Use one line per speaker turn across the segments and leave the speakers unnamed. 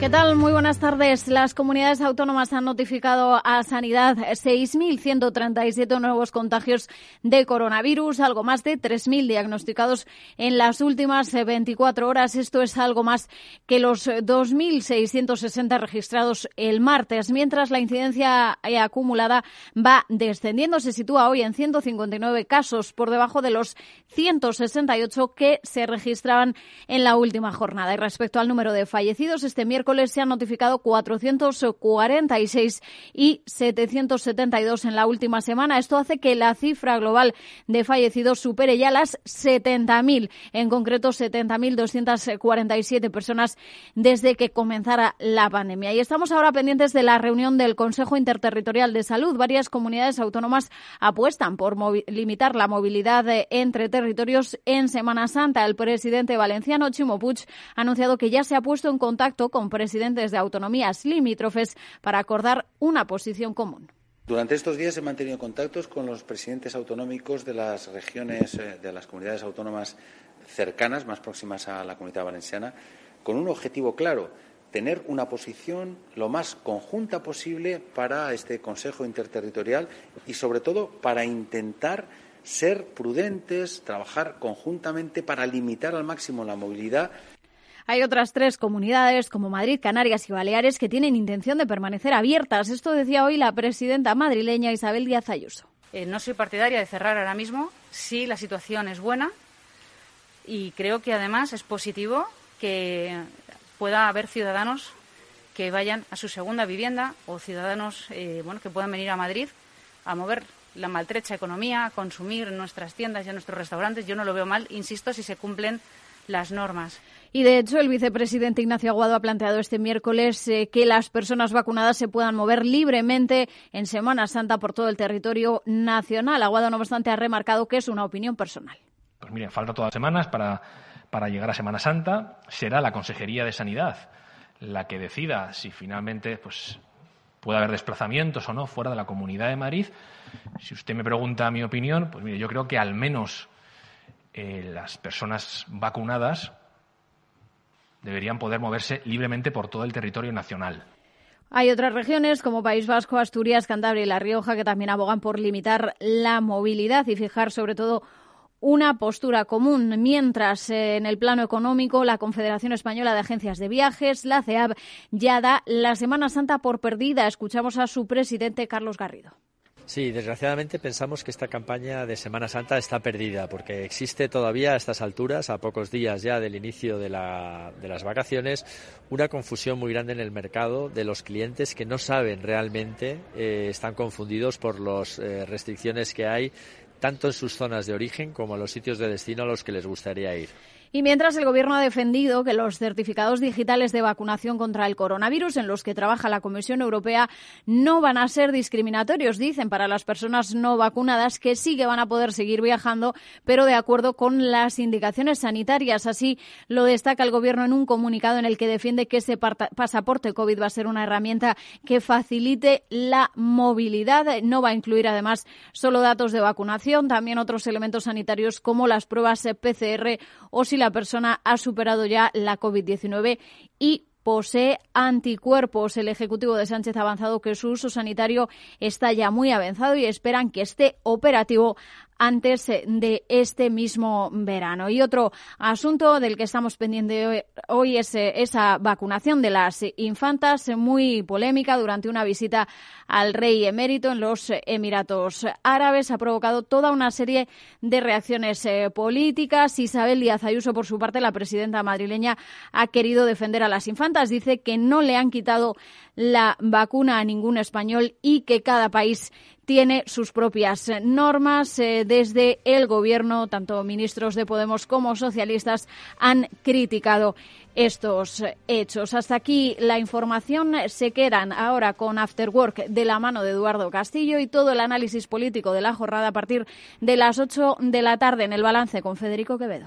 ¿Qué tal? Muy buenas tardes. Las comunidades autónomas han notificado a Sanidad 6.137 nuevos contagios de coronavirus, algo más de 3.000 diagnosticados en las últimas 24 horas. Esto es algo más que los 2.660 registrados el martes, mientras la incidencia acumulada va descendiendo. Se sitúa hoy en 159 casos, por debajo de los 168 que se registraban en la última jornada. Y respecto al número de fallecidos, este miércoles se han notificado 446 y 772 en la última semana. Esto hace que la cifra global de fallecidos supere ya las 70.000, en concreto 70.247 personas desde que comenzara la pandemia. Y estamos ahora pendientes de la reunión del Consejo Interterritorial de Salud. Varias comunidades autónomas apuestan por limitar la movilidad entre territorios en Semana Santa. El presidente valenciano Chimo Puig ha anunciado que ya se ha puesto en contacto con presidentes de autonomías limítrofes para acordar una posición común.
Durante estos días he mantenido contactos con los presidentes autonómicos de las regiones, eh, de las comunidades autónomas cercanas, más próximas a la comunidad valenciana, con un objetivo claro, tener una posición lo más conjunta posible para este Consejo Interterritorial y, sobre todo, para intentar ser prudentes, trabajar conjuntamente para limitar al máximo la movilidad
hay otras tres comunidades, como Madrid, Canarias y Baleares, que tienen intención de permanecer abiertas. Esto decía hoy la presidenta madrileña Isabel Díaz Ayuso.
Eh, no soy partidaria de cerrar ahora mismo si la situación es buena y creo que además es positivo que pueda haber ciudadanos que vayan a su segunda vivienda o ciudadanos eh, bueno, que puedan venir a Madrid a mover la maltrecha economía, a consumir en nuestras tiendas y en nuestros restaurantes. Yo no lo veo mal, insisto, si se cumplen las normas.
Y de hecho, el vicepresidente Ignacio Aguado ha planteado este miércoles eh, que las personas vacunadas se puedan mover libremente en Semana Santa por todo el territorio nacional. Aguado, no obstante, ha remarcado que es una opinión personal.
Pues miren, falta todas las semanas para, para llegar a Semana Santa. Será la Consejería de Sanidad la que decida si finalmente pues, puede haber desplazamientos o no fuera de la Comunidad de Madrid. Si usted me pregunta mi opinión, pues mire, yo creo que al menos eh, las personas vacunadas deberían poder moverse libremente por todo el territorio nacional.
Hay otras regiones como País Vasco, Asturias, Cantabria y La Rioja que también abogan por limitar la movilidad y fijar sobre todo una postura común, mientras eh, en el plano económico la Confederación Española de Agencias de Viajes, la CEAB, ya da la Semana Santa por perdida. Escuchamos a su presidente Carlos Garrido.
Sí, desgraciadamente pensamos que esta campaña de Semana Santa está perdida porque existe todavía a estas alturas, a pocos días ya del inicio de, las vacaciones, una confusión muy grande en el mercado de los clientes que no saben realmente, eh, están confundidos por las eh, restricciones que hay tanto en sus zonas de origen como en los sitios de destino a los que les gustaría ir.
Y mientras el Gobierno ha defendido que los certificados digitales de vacunación contra el coronavirus en los que trabaja la Comisión Europea no van a ser discriminatorios, dicen, para las personas no vacunadas que sí que van a poder seguir viajando, pero de acuerdo con las indicaciones sanitarias. Así lo destaca el Gobierno en un comunicado en el que defiende que ese pasaporte COVID va a ser una herramienta que facilite la movilidad. No va a incluir, además, solo datos de vacunación, también otros elementos sanitarios como las pruebas PCR o si la persona ha superado ya la COVID-19 y posee anticuerpos. El Ejecutivo de Sánchez ha avanzado que su uso sanitario está ya muy avanzado y esperan que esté operativo antes eh, de este mismo verano. Y otro asunto del que estamos pendientes hoy es eh, esa vacunación de las infantas, muy polémica durante una visita al rey emérito en los Emiratos Árabes. Ha provocado toda una serie de reacciones eh, políticas. Isabel Díaz Ayuso, por su parte, la presidenta madrileña, ha querido defender a las infantas. Dice que no le han quitado la vacuna a ningún español y que cada país tiene sus propias normas. Eh, desde el Gobierno, tanto ministros de Podemos como socialistas han criticado estos hechos. Hasta aquí la información. Se quedan ahora con After Work de la mano de Eduardo Castillo y todo el análisis político de la jornada a partir de las 8 de la tarde en el balance con Federico Quevedo.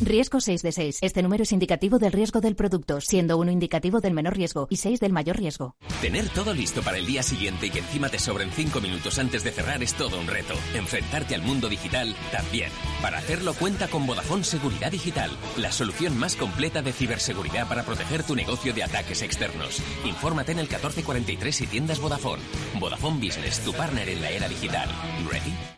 Riesgo 6 de 6. Este número es indicativo del riesgo del producto, siendo uno indicativo del menor riesgo y 6 del mayor riesgo.
Tener todo listo para el día siguiente y que encima te sobren 5 minutos antes de cerrar es todo un reto. Enfrentarte al mundo digital también. Para hacerlo cuenta con Vodafone Seguridad Digital, la solución más completa de ciberseguridad para proteger tu negocio de ataques externos. Infórmate en el 1443 y tiendas Vodafone. Vodafone Business, tu partner en la era digital. ¿Ready?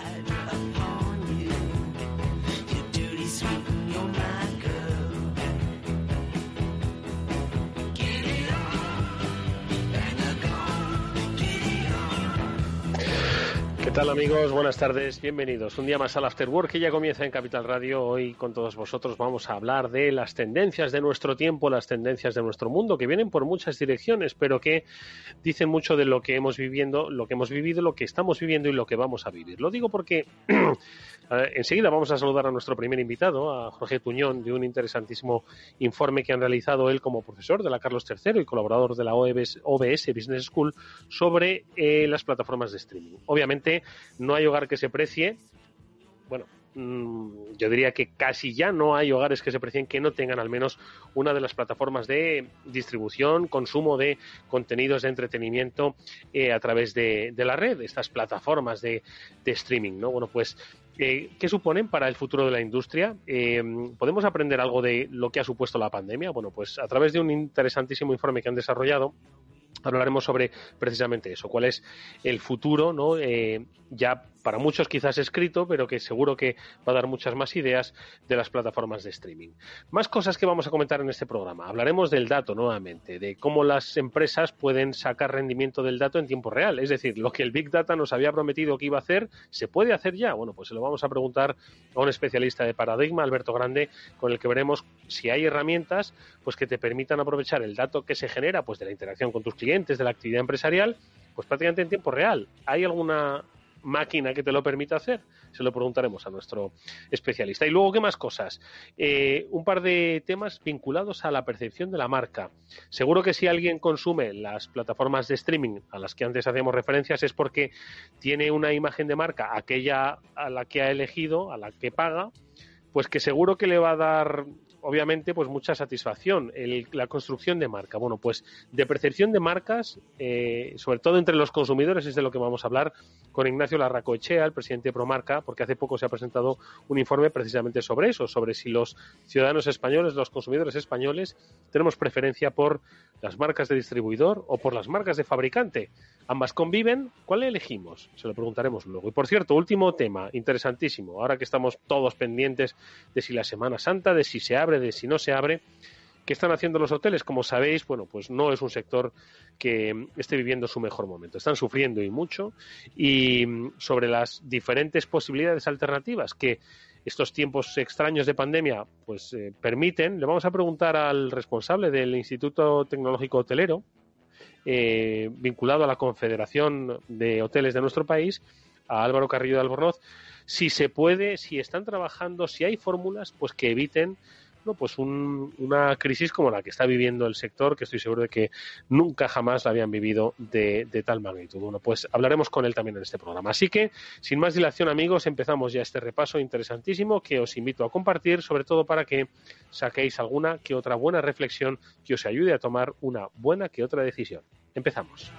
Tal amigos? Buenas tardes, bienvenidos. Un día más al After Work que ya comienza en Capital Radio. Hoy con todos vosotros vamos a hablar de las tendencias de nuestro tiempo, las tendencias de nuestro mundo, que vienen por muchas direcciones, pero que dicen mucho de lo que hemos viviendo, lo que hemos vivido, lo que estamos viviendo y lo que vamos a vivir. Lo digo porque enseguida vamos a saludar a nuestro primer invitado, a Jorge Tuñón, de un interesantísimo informe que han realizado él como profesor de la Carlos III y colaborador de la OBS, Business School sobre eh, las plataformas de streaming. Obviamente no hay hogar que se precie. Bueno, mm, yo diría que casi ya no hay hogares que se precien que no tengan al menos una de las plataformas de distribución, consumo de contenidos de entretenimiento eh, a través de, la red, estas plataformas de, streaming, ¿no? Bueno, pues, eh, ¿qué suponen para el futuro de la industria? Eh, ¿Podemos aprender algo de lo que ha supuesto la pandemia? Bueno, pues a través de un interesantísimo informe que han desarrollado, hablaremos sobre precisamente eso, cuál es el futuro, ¿no? Eh, ya para muchos quizás escrito, pero que seguro que va a dar muchas más ideas de las plataformas de streaming. Más cosas que vamos a comentar en este programa. Hablaremos del dato nuevamente, de cómo las empresas pueden sacar rendimiento del dato en tiempo real. Es decir, lo que el Big Data nos había prometido que iba a hacer, ¿se puede hacer ya? Bueno, pues se lo vamos a preguntar a un especialista de paradigma, Alberto Grande, con el que veremos si hay herramientas pues que te permitan aprovechar el dato que se genera pues de la interacción con tus clientes, de la actividad empresarial, pues prácticamente en tiempo real. ¿Hay alguna máquina que te lo permita hacer? Se lo preguntaremos a nuestro especialista. Y luego, ¿qué más cosas? Eh, un par de temas vinculados a la percepción de la marca. Seguro que si alguien consume las plataformas de streaming a las que antes hacíamos referencias es porque tiene una imagen de marca, aquella a la que ha elegido, a la que paga, pues que seguro que le va a dar obviamente, pues mucha satisfacción. la construcción de marca. Bueno, pues de percepción de marcas, eh, sobre todo entre los consumidores, es de lo que vamos a hablar con Ignacio Larracoechea, el presidente de Promarca, porque hace poco se ha presentado un informe precisamente sobre eso, sobre si los ciudadanos españoles, los consumidores españoles, tenemos preferencia por las marcas de distribuidor o por las marcas de fabricante. Ambas conviven, ¿cuál elegimos? Se lo preguntaremos luego. Y por cierto, último tema, interesantísimo, ahora que estamos todos pendientes de si la Semana Santa, de si se abre, de si no se abre, ¿Qué están haciendo los hoteles? Como sabéis, bueno, pues no es un sector que esté viviendo su mejor momento. Están sufriendo y mucho. Y sobre las diferentes posibilidades alternativas que estos tiempos extraños de pandemia pues eh, permiten, le vamos a preguntar al responsable del Instituto Tecnológico Hotelero, eh, vinculado a la Confederación de Hoteles de nuestro país, a Álvaro Carrillo de Albornoz, si se puede, si están trabajando, si hay fórmulas pues que eviten pues una crisis como la que está viviendo el sector, que estoy seguro de que nunca jamás la habían vivido de, de, tal magnitud. Bueno, pues hablaremos con él también en este programa. Así que, sin más dilación, amigos, empezamos ya este repaso interesantísimo que os invito a compartir, sobre todo para que saquéis alguna que otra buena reflexión que os ayude a tomar una buena que otra decisión. Empezamos.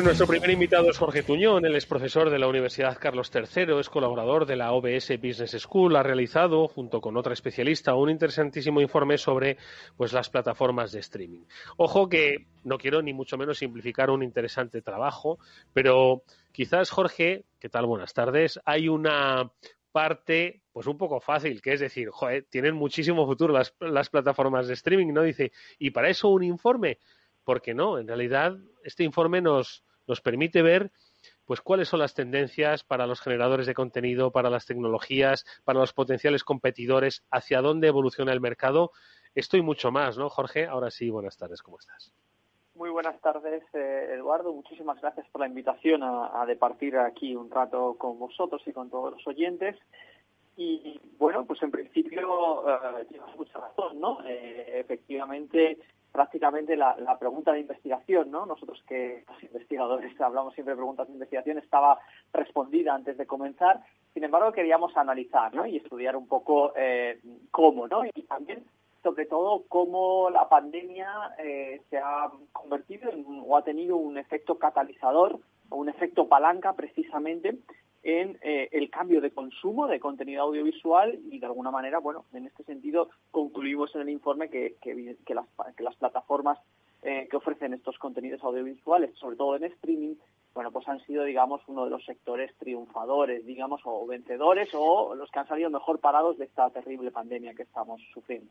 Nuestro primer invitado es Jorge Tuñón, él es profesor de la Universidad Carlos III, es colaborador de la OBS Business School, ha realizado, junto con otra especialista, un interesantísimo informe sobre pues, las plataformas de streaming. Ojo que no quiero ni mucho menos simplificar un interesante trabajo, pero quizás, Jorge, ¿Qué tal? Buenas tardes. Hay una parte, pues un poco fácil, que es decir, tienen muchísimo futuro las plataformas de streaming, ¿no? Dice, ¿y para eso un informe? Porque no, en realidad este informe nos, nos permite ver pues cuáles son las tendencias para los generadores de contenido, para las tecnologías, para los potenciales competidores, hacia dónde evoluciona el mercado. Esto y mucho más, ¿no, Jorge? Ahora sí, buenas tardes, ¿cómo estás?
Muy buenas tardes, eh, Eduardo. Muchísimas gracias por la invitación a, departir aquí un rato con vosotros y con todos los oyentes. Y bueno, pues en principio eh, tienes mucha razón, ¿no? Eh, efectivamente, prácticamente la, pregunta de investigación, ¿no? Nosotros que los investigadores hablamos siempre de preguntas de investigación, estaba respondida antes de comenzar. Sin embargo, queríamos analizar, ¿no? Y estudiar un poco cómo, ¿no? Y también sobre todo cómo la pandemia eh, se ha convertido en, o ha tenido un efecto catalizador o un efecto palanca precisamente en eh, el cambio de consumo de contenido audiovisual y de alguna manera, bueno, en este sentido concluimos en el informe que, que, las, que las, plataformas eh, que ofrecen estos contenidos audiovisuales, sobre todo en streaming, bueno, pues han sido, digamos, uno de los sectores triunfadores, digamos, o vencedores o los que han salido mejor parados de esta terrible pandemia que estamos sufriendo.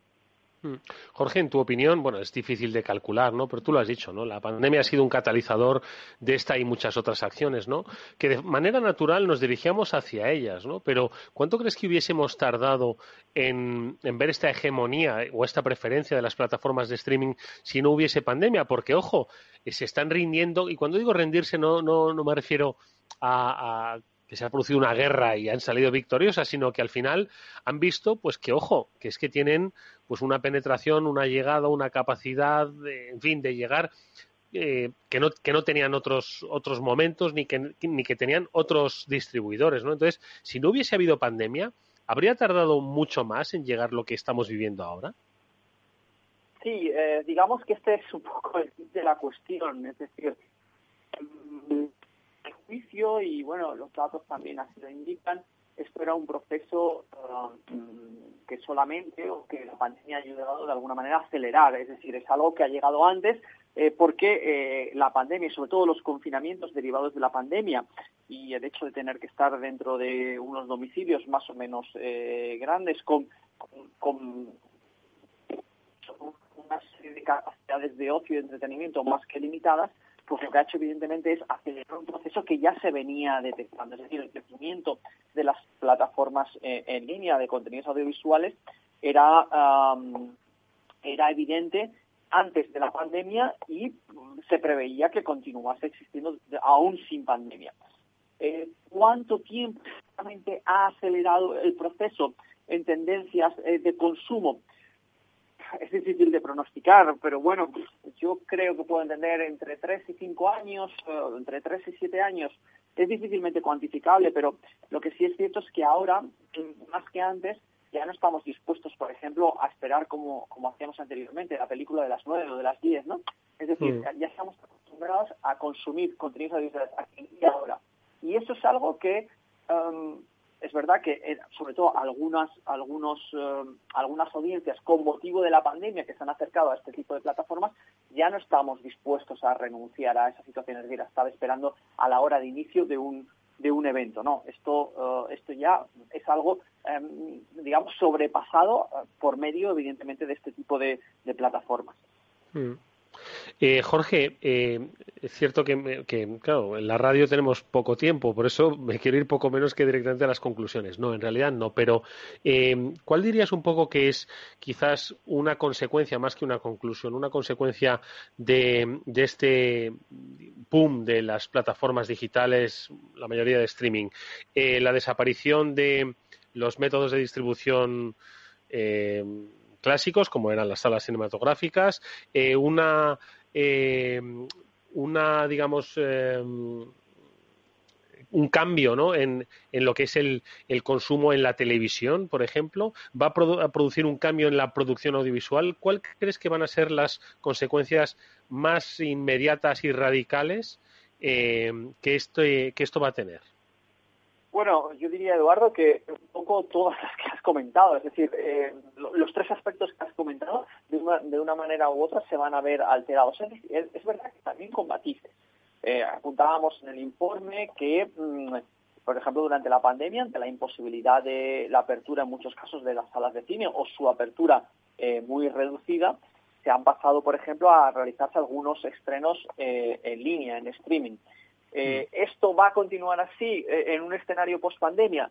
Mm. Jorge, en tu opinión, bueno, es difícil de calcular, ¿no? Pero tú lo has dicho, ¿no? La pandemia ha sido un catalizador de esta y muchas otras acciones, ¿no? Que de manera natural nos dirigíamos hacia ellas, ¿no? Pero ¿cuánto crees que hubiésemos tardado en, ver esta hegemonía o esta preferencia de las plataformas de streaming si no hubiese pandemia? Porque, ojo, eh, se están rindiendo, y cuando digo rendirse no, no, no me refiero a que se ha producido una guerra y han salido victoriosas, sino que al final han visto, pues que ojo, que es que tienen pues una penetración, una llegada, una capacidad, en fin, de llegar eh, que, no, que no tenían otros, otros momentos ni que, ni que tenían otros distribuidores, ¿no? Entonces, si no hubiese habido pandemia, ¿habría tardado mucho más en llegar lo que estamos viviendo ahora?
Sí, eh, digamos que este es un poco el de la cuestión, es decir, y bueno, los datos también así lo indican, esto era un proceso um, que solamente o que la pandemia ha ayudado de alguna manera a acelerar, es decir, es algo que ha llegado antes eh, porque eh, la pandemia y sobre todo los confinamientos derivados de la pandemia y el hecho de tener que estar dentro de unos domicilios más o menos eh, grandes con, con, con una serie de capacidades de ocio y entretenimiento más que limitadas, pues lo que ha hecho evidentemente es acelerar un proceso que ya se venía detectando, es decir, el crecimiento de las plataformas eh, en línea de contenidos audiovisuales era, era evidente antes de la pandemia y se preveía que continuase existiendo aún sin pandemia. Eh, ¿Cuánto tiempo ha acelerado el proceso en tendencias eh, de consumo? es difícil de pronosticar, pero bueno, yo creo que puedo entender entre 3 y 5 años, entre 3 y 7 años. Es difícilmente cuantificable, pero lo que sí es cierto es que ahora, más que antes, ya no estamos dispuestos, por ejemplo, a esperar como, como hacíamos anteriormente, la película de las 9 o de las 10, ¿no? Es decir, mm. ya estamos acostumbrados a consumir contenidos audiovisuales aquí y ahora. Y eso es algo que um, es verdad que eh, sobre todo algunas algunos eh, algunas audiencias con motivo de la pandemia que se han acercado a este tipo de plataformas ya no estamos dispuestos a renunciar a esa situación es decir estar esperando a la hora de inicio de un de un evento no esto eh, esto ya es algo em, digamos sobrepasado por medio evidentemente de este tipo de, plataformas.
Mm. Eh, Jorge, eh, es cierto que, claro, en la radio tenemos poco tiempo, por eso me quiero ir poco menos que directamente a las conclusiones. No, en realidad no, pero eh, ¿cuál dirías un poco que es quizás una consecuencia, más que una conclusión, una consecuencia de, este boom de las plataformas digitales, la mayoría de streaming? la desaparición de los métodos de distribución clásicos, como eran las salas cinematográficas, eh, una, eh, una, digamos, eh, un cambio ¿no? en, en, lo que es el, el, consumo en la televisión, por ejemplo, va a, producir un cambio en la producción audiovisual. ¿Cuál crees que van a ser las consecuencias más inmediatas y radicales que, esto, que esto va a tener?
Bueno, yo diría, Eduardo, que un poco todas las que has comentado, es decir, eh, los tres aspectos que has comentado, de una, de una, manera u otra se van a ver alterados. Es, verdad que también con matices. Eh, apuntábamos en el informe que mm, por ejemplo, durante la pandemia, ante la imposibilidad de la apertura en muchos casos de las salas de cine o su apertura eh, muy reducida, se han pasado, por ejemplo, a realizarse algunos estrenos eh, en línea, en streaming. Eh, mm. ¿Esto va a continuar así en un escenario post-pandemia?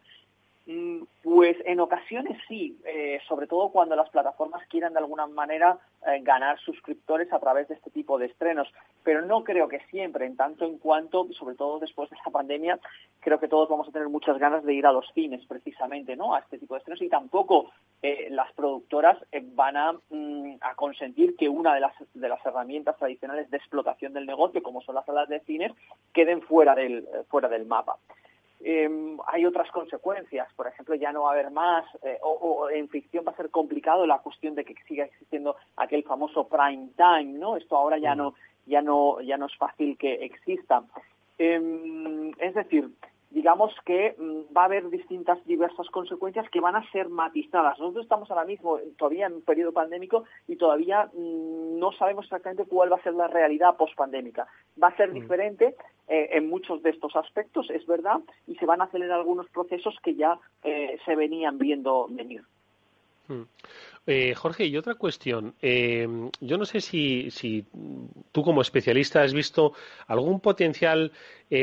Mm, pues en ocasiones sí, eh, sobre todo cuando las plataformas quieran de alguna manera eh, ganar suscriptores a través de este tipo de estrenos, pero no creo que siempre, en tanto en cuanto, sobre todo después de esta pandemia, creo que todos vamos a tener muchas ganas de ir a los cines precisamente, ¿no? A este tipo de estrenos y tampoco eh, las productoras van a, mm, a, consentir que una de las, de las herramientas tradicionales de explotación del negocio, como son las salas de cines, queden fuera del, fuera del mapa. Em, hay otras consecuencias, por ejemplo, ya no va a haber más, eh, o, en ficción va a ser complicado la cuestión de que siga existiendo aquel famoso prime time, ¿no? Esto ahora ya no, ya no, ya no es fácil que exista. Em, es decir, digamos que mm, va a haber distintas, diversas consecuencias que van a ser matizadas. Nosotros estamos ahora mismo todavía en un periodo pandémico y todavía mm, no sabemos exactamente cuál va a ser la realidad post-pandémica. Va a ser mm. diferente eh, en muchos de estos aspectos, es verdad, y se van a acelerar algunos procesos que ya eh, se venían viendo venir.
Eh, Jorge, y otra cuestión. yo no sé si, si, tú como especialista has visto algún potencial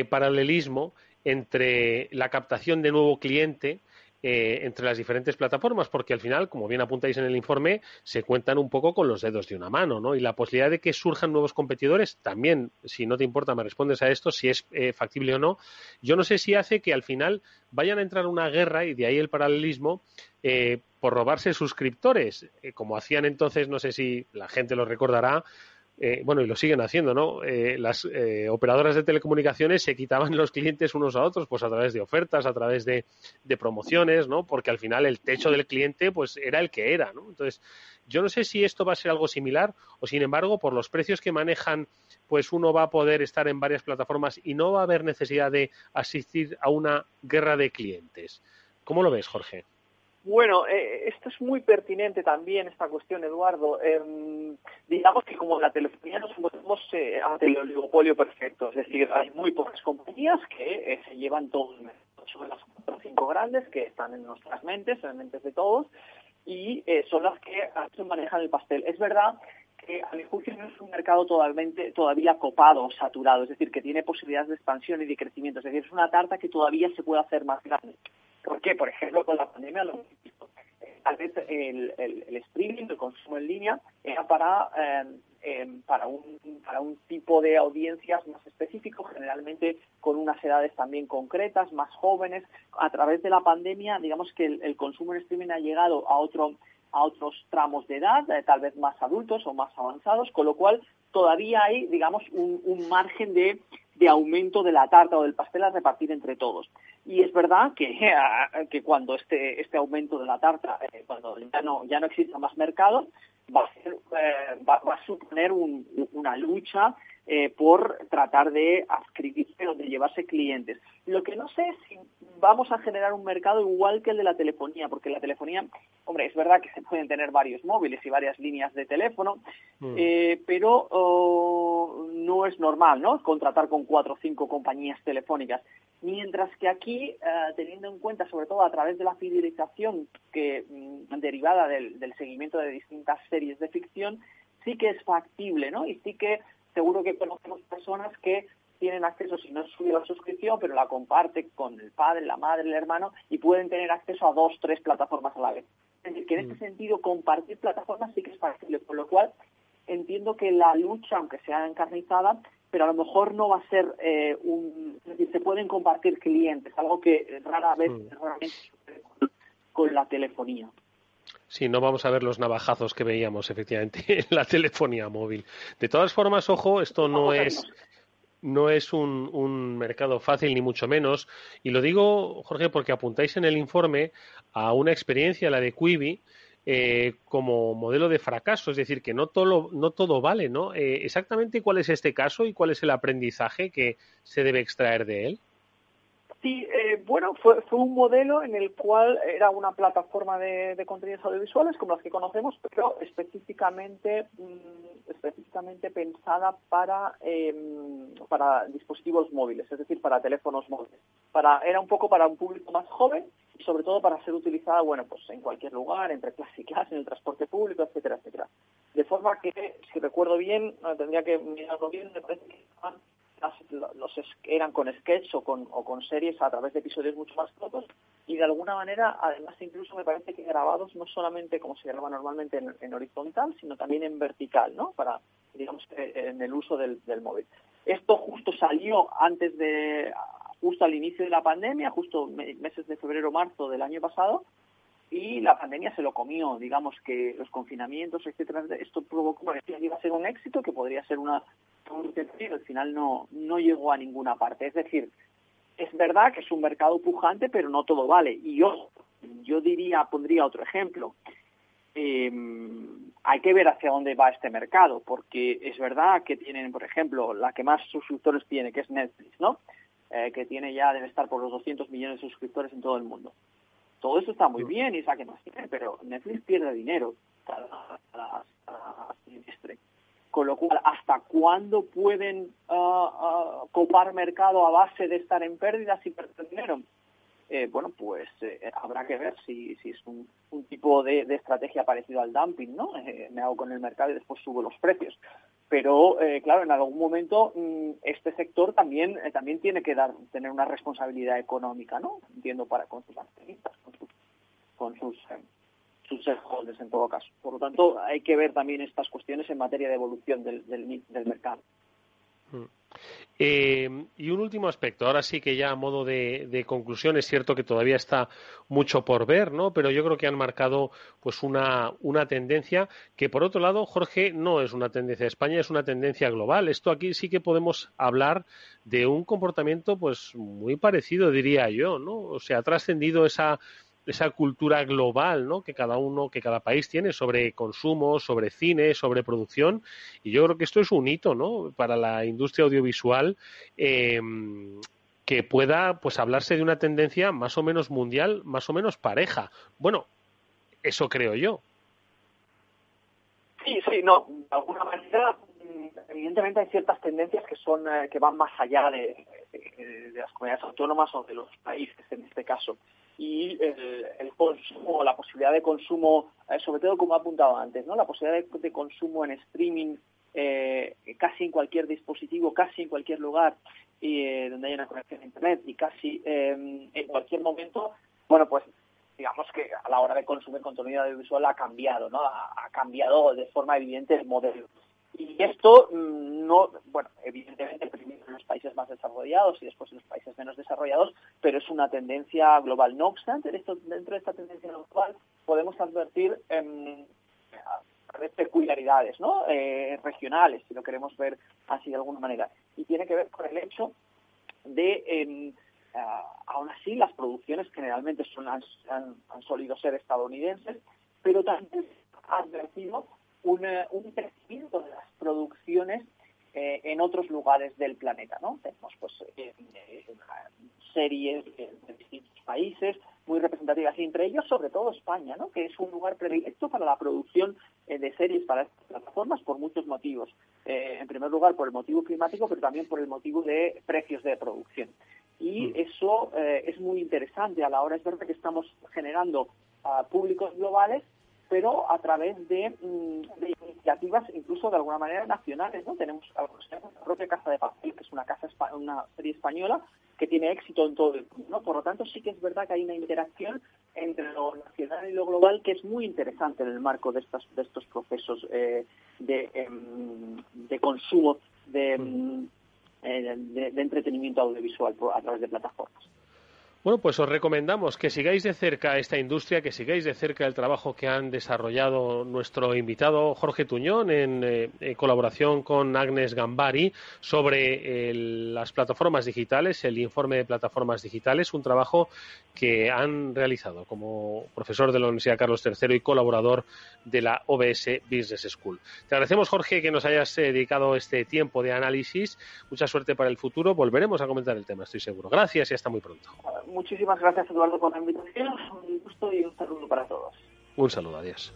paralelismo entre la captación de nuevo cliente eh, entre las diferentes plataformas, porque al final, como bien apuntáis en el informe, se cuentan un poco con los dedos de una mano, ¿no? Y la posibilidad de que surjan nuevos competidores, también, si no te importa, me respondes a esto, si es eh, factible o no. Yo no sé si hace que al final vayan a entrar una guerra, y de ahí el paralelismo, eh, por robarse suscriptores, como hacían entonces, no sé si la gente lo recordará, eh, bueno, y lo siguen haciendo, ¿no? Eh, las eh, operadoras de telecomunicaciones se quitaban los clientes unos a otros, pues a través de ofertas, a través de, promociones, ¿no? Porque al final el techo del cliente, pues era el que era, ¿no? Entonces, yo no sé si esto va a ser algo similar o, sin embargo, por los precios que manejan, pues uno va a poder estar en varias plataformas y no va a haber necesidad de asistir a una guerra de clientes. ¿Cómo lo ves, Jorge?
Bueno, eh, esto es muy pertinente también, esta cuestión, Eduardo. Em, digamos que como la telefonía nos encontramos eh, ante el oligopolio perfecto, es decir, hay muy pocas compañías que eh, se llevan todo el mercado. Son las cuatro o cinco grandes que están en nuestras mentes, en mentes de todos, y son las que manejan el pastel. Es verdad que a mi juicio no es un mercado totalmente, todavía copado, saturado, es decir, que tiene posibilidades de expansión y de crecimiento, es decir, es una tarta que todavía se puede hacer más grande. ¿Por qué? Por ejemplo, con la pandemia lo tal vez el, streaming, el consumo en línea, era para, em, em, para, un, para un tipo de audiencias más específico, generalmente con unas edades también concretas, más jóvenes. A través de la pandemia, digamos que el, consumo en streaming ha llegado a otro a otros tramos de edad, eh, tal vez más adultos o más avanzados, con lo cual todavía hay, digamos, un margen de de aumento de la tarta o del pastel a repartir entre todos. Y es verdad que, que cuando este, este aumento de la tarta, eh, cuando ya no, ya no exista más mercado, va a, eh, va, a suponer una lucha eh, por tratar de adquirir o de llevarse clientes. Lo que no sé es si vamos a generar un mercado igual que el de la telefonía, porque la telefonía, hombre, es verdad que se pueden tener varios móviles y varias líneas de teléfono, mm. eh, pero oh, no es normal, ¿no? Contratar con cuatro o cinco compañías telefónicas. Mientras que aquí, eh, teniendo en cuenta, sobre todo a través de la fidelización que mm, derivada del, del seguimiento de distintas series de ficción, sí que es factible, ¿no? Y sí que seguro que conocemos personas que tienen acceso, si no es subido la suscripción, pero la comparte con el padre, la madre, el hermano y pueden tener acceso a dos, tres plataformas a la vez. Es decir, que en este mm. sentido compartir plataformas sí que es factible, por lo cual entiendo que la lucha, aunque sea encarnizada, pero a lo mejor no va a ser eh, un... Es decir, se pueden compartir clientes, algo que rara vez, mm. raramente con la telefonía.
Sí, no vamos a ver los navajazos que veíamos efectivamente en la telefonía móvil. De todas formas, ojo, esto no es no es un, un, mercado fácil ni mucho menos. Y lo digo, Jorge, porque apuntáis en el informe a una experiencia, la de Quibi, eh, como modelo de fracaso, es decir, que no todo, no todo vale, ¿no? Eh, exactamente cuál es este caso y cuál es el aprendizaje que se debe extraer de él.
Sí, eh, bueno, fue, fue un modelo en el cual era una plataforma de, contenidos audiovisuales como las que conocemos, pero específicamente mm, específicamente pensada para em, para dispositivos móviles, es decir, para teléfonos móviles. Era un poco para un público más joven y sobre todo para ser utilizada, bueno, pues en cualquier lugar, entre clase y clase, en el transporte público, etcétera, etcétera. De forma que, si recuerdo bien, tendría que mirarlo bien, me parece que los eran con sketch o con, o con series a través de episodios mucho más cortos y de alguna manera además incluso me parece que grabados no solamente como se graba normalmente en, horizontal sino también en vertical no para digamos eh, en el uso del, del móvil esto justo salió antes de justo al inicio de la pandemia justo meses de febrero marzo del año pasado y la pandemia se lo comió, digamos que los confinamientos, etcétera, esto provocó que iba a ser un éxito, que podría ser una un al final no, no llegó a ninguna parte. Es decir, es verdad que es un mercado pujante, pero no todo vale. Y yo, yo diría, pondría otro ejemplo. Eh, hay que ver hacia dónde va este mercado, porque es verdad que tienen, por ejemplo, la que más suscriptores tiene, que es Netflix, ¿no? Eh, que tiene ya, debe estar por los 200 millones de suscriptores en todo el mundo. Todo eso está muy bien y saque más dinero, pero Netflix pierde dinero cada, cada, Con lo cual, ¿hasta cuándo pueden uh, uh, copar mercado a base de estar en pérdidas y perder dinero? Eh, bueno, pues eh, habrá que ver si, si es un, tipo de, estrategia parecido al dumping, ¿no? Eh, me hago con el mercado y después subo los precios. Pero, claro, en algún momento mm, este sector también también tiene que dar tener una responsabilidad económica, ¿no? Entiendo, para con sus accionistas, con sus, sus shareholders en todo caso. Por lo tanto, hay que ver también estas cuestiones en materia de evolución del, del mercado.
Mm. Eh, y un último aspecto, ahora sí que ya a modo de, conclusión, es cierto que todavía está mucho por ver, ¿no? Pero yo creo que han marcado pues una, una tendencia que, por otro lado, Jorge, no es una tendencia de España, es una tendencia global. Esto aquí sí que podemos hablar de un comportamiento pues muy parecido, diría yo, ¿no? O sea, ha trascendido esa esa cultura global ¿no? que cada uno, que cada país tiene sobre consumo, sobre cine, sobre producción. Y yo creo que esto es un hito ¿no? para la industria audiovisual eh, que pueda pues hablarse de una tendencia más o menos mundial, más o menos pareja. Bueno, eso creo yo.
Sí, sí, no, de alguna manera evidentemente hay ciertas tendencias que son eh, que van más allá de, las comunidades autónomas o de los países en este caso y el, consumo, la posibilidad de consumo, eh, sobre todo como ha apuntado antes, ¿no? la posibilidad de, consumo en streaming eh, casi en cualquier dispositivo, casi en cualquier lugar eh, donde haya una conexión a Internet y casi em, en cualquier momento, bueno, pues digamos que a la hora de consumir contenido audiovisual ha cambiado, ¿no? ha cambiado de forma evidente el modelo. Y esto mm, no, bueno, evidentemente primero en los países más desarrollados y después en los países menos desarrollados, pero es una tendencia global. No obstante, dentro de esta tendencia global podemos advertir eh, peculiaridades ¿no? Eh, regionales, si lo queremos ver así de alguna manera. Y tiene que ver con el hecho de, em, aún así, las producciones generalmente son, han, han solido ser estadounidenses, pero también ha advertido un crecimiento de las producciones eh, en otros lugares del planeta, ¿no? Tenemos pues eh, eh, series de, distintos países muy representativas y entre ellos sobre todo España, ¿no? Que es un lugar predilecto para la producción de series para estas plataformas por muchos motivos. en primer lugar por el motivo climático, pero también por el motivo de precios de producción. Y mm. eso es muy interesante a la hora es verdad que estamos generando públicos globales pero a través de, mm, de, iniciativas incluso de alguna manera nacionales, ¿no? Tenemos la propia Casa de Papel, que es una casa una serie española que tiene éxito en todo el mundo, ¿no? Por lo tanto, sí que es verdad que hay una interacción entre lo nacional y lo global que es muy interesante en el marco de estos, de estos procesos eh, de, em, de consumo de, mm. em, eh, de, de entretenimiento audiovisual a través de plataformas.
Bueno, pues os recomendamos que sigáis de cerca esta industria, que sigáis de cerca el trabajo que han desarrollado nuestro invitado Jorge Tuñón en, eh, colaboración con Agnes Gambari sobre las plataformas digitales, el informe de plataformas digitales, un trabajo que han realizado como profesor de la Universidad Carlos III y colaborador de la OBS Business School. Te agradecemos, Jorge, que nos hayas eh, dedicado este tiempo de análisis. Mucha suerte para el futuro. Volveremos a comentar el tema, estoy seguro. Gracias y hasta muy pronto.
Muchísimas gracias, Eduardo, por la invitación. Un gusto y un saludo para todos.
Un saludo, adiós.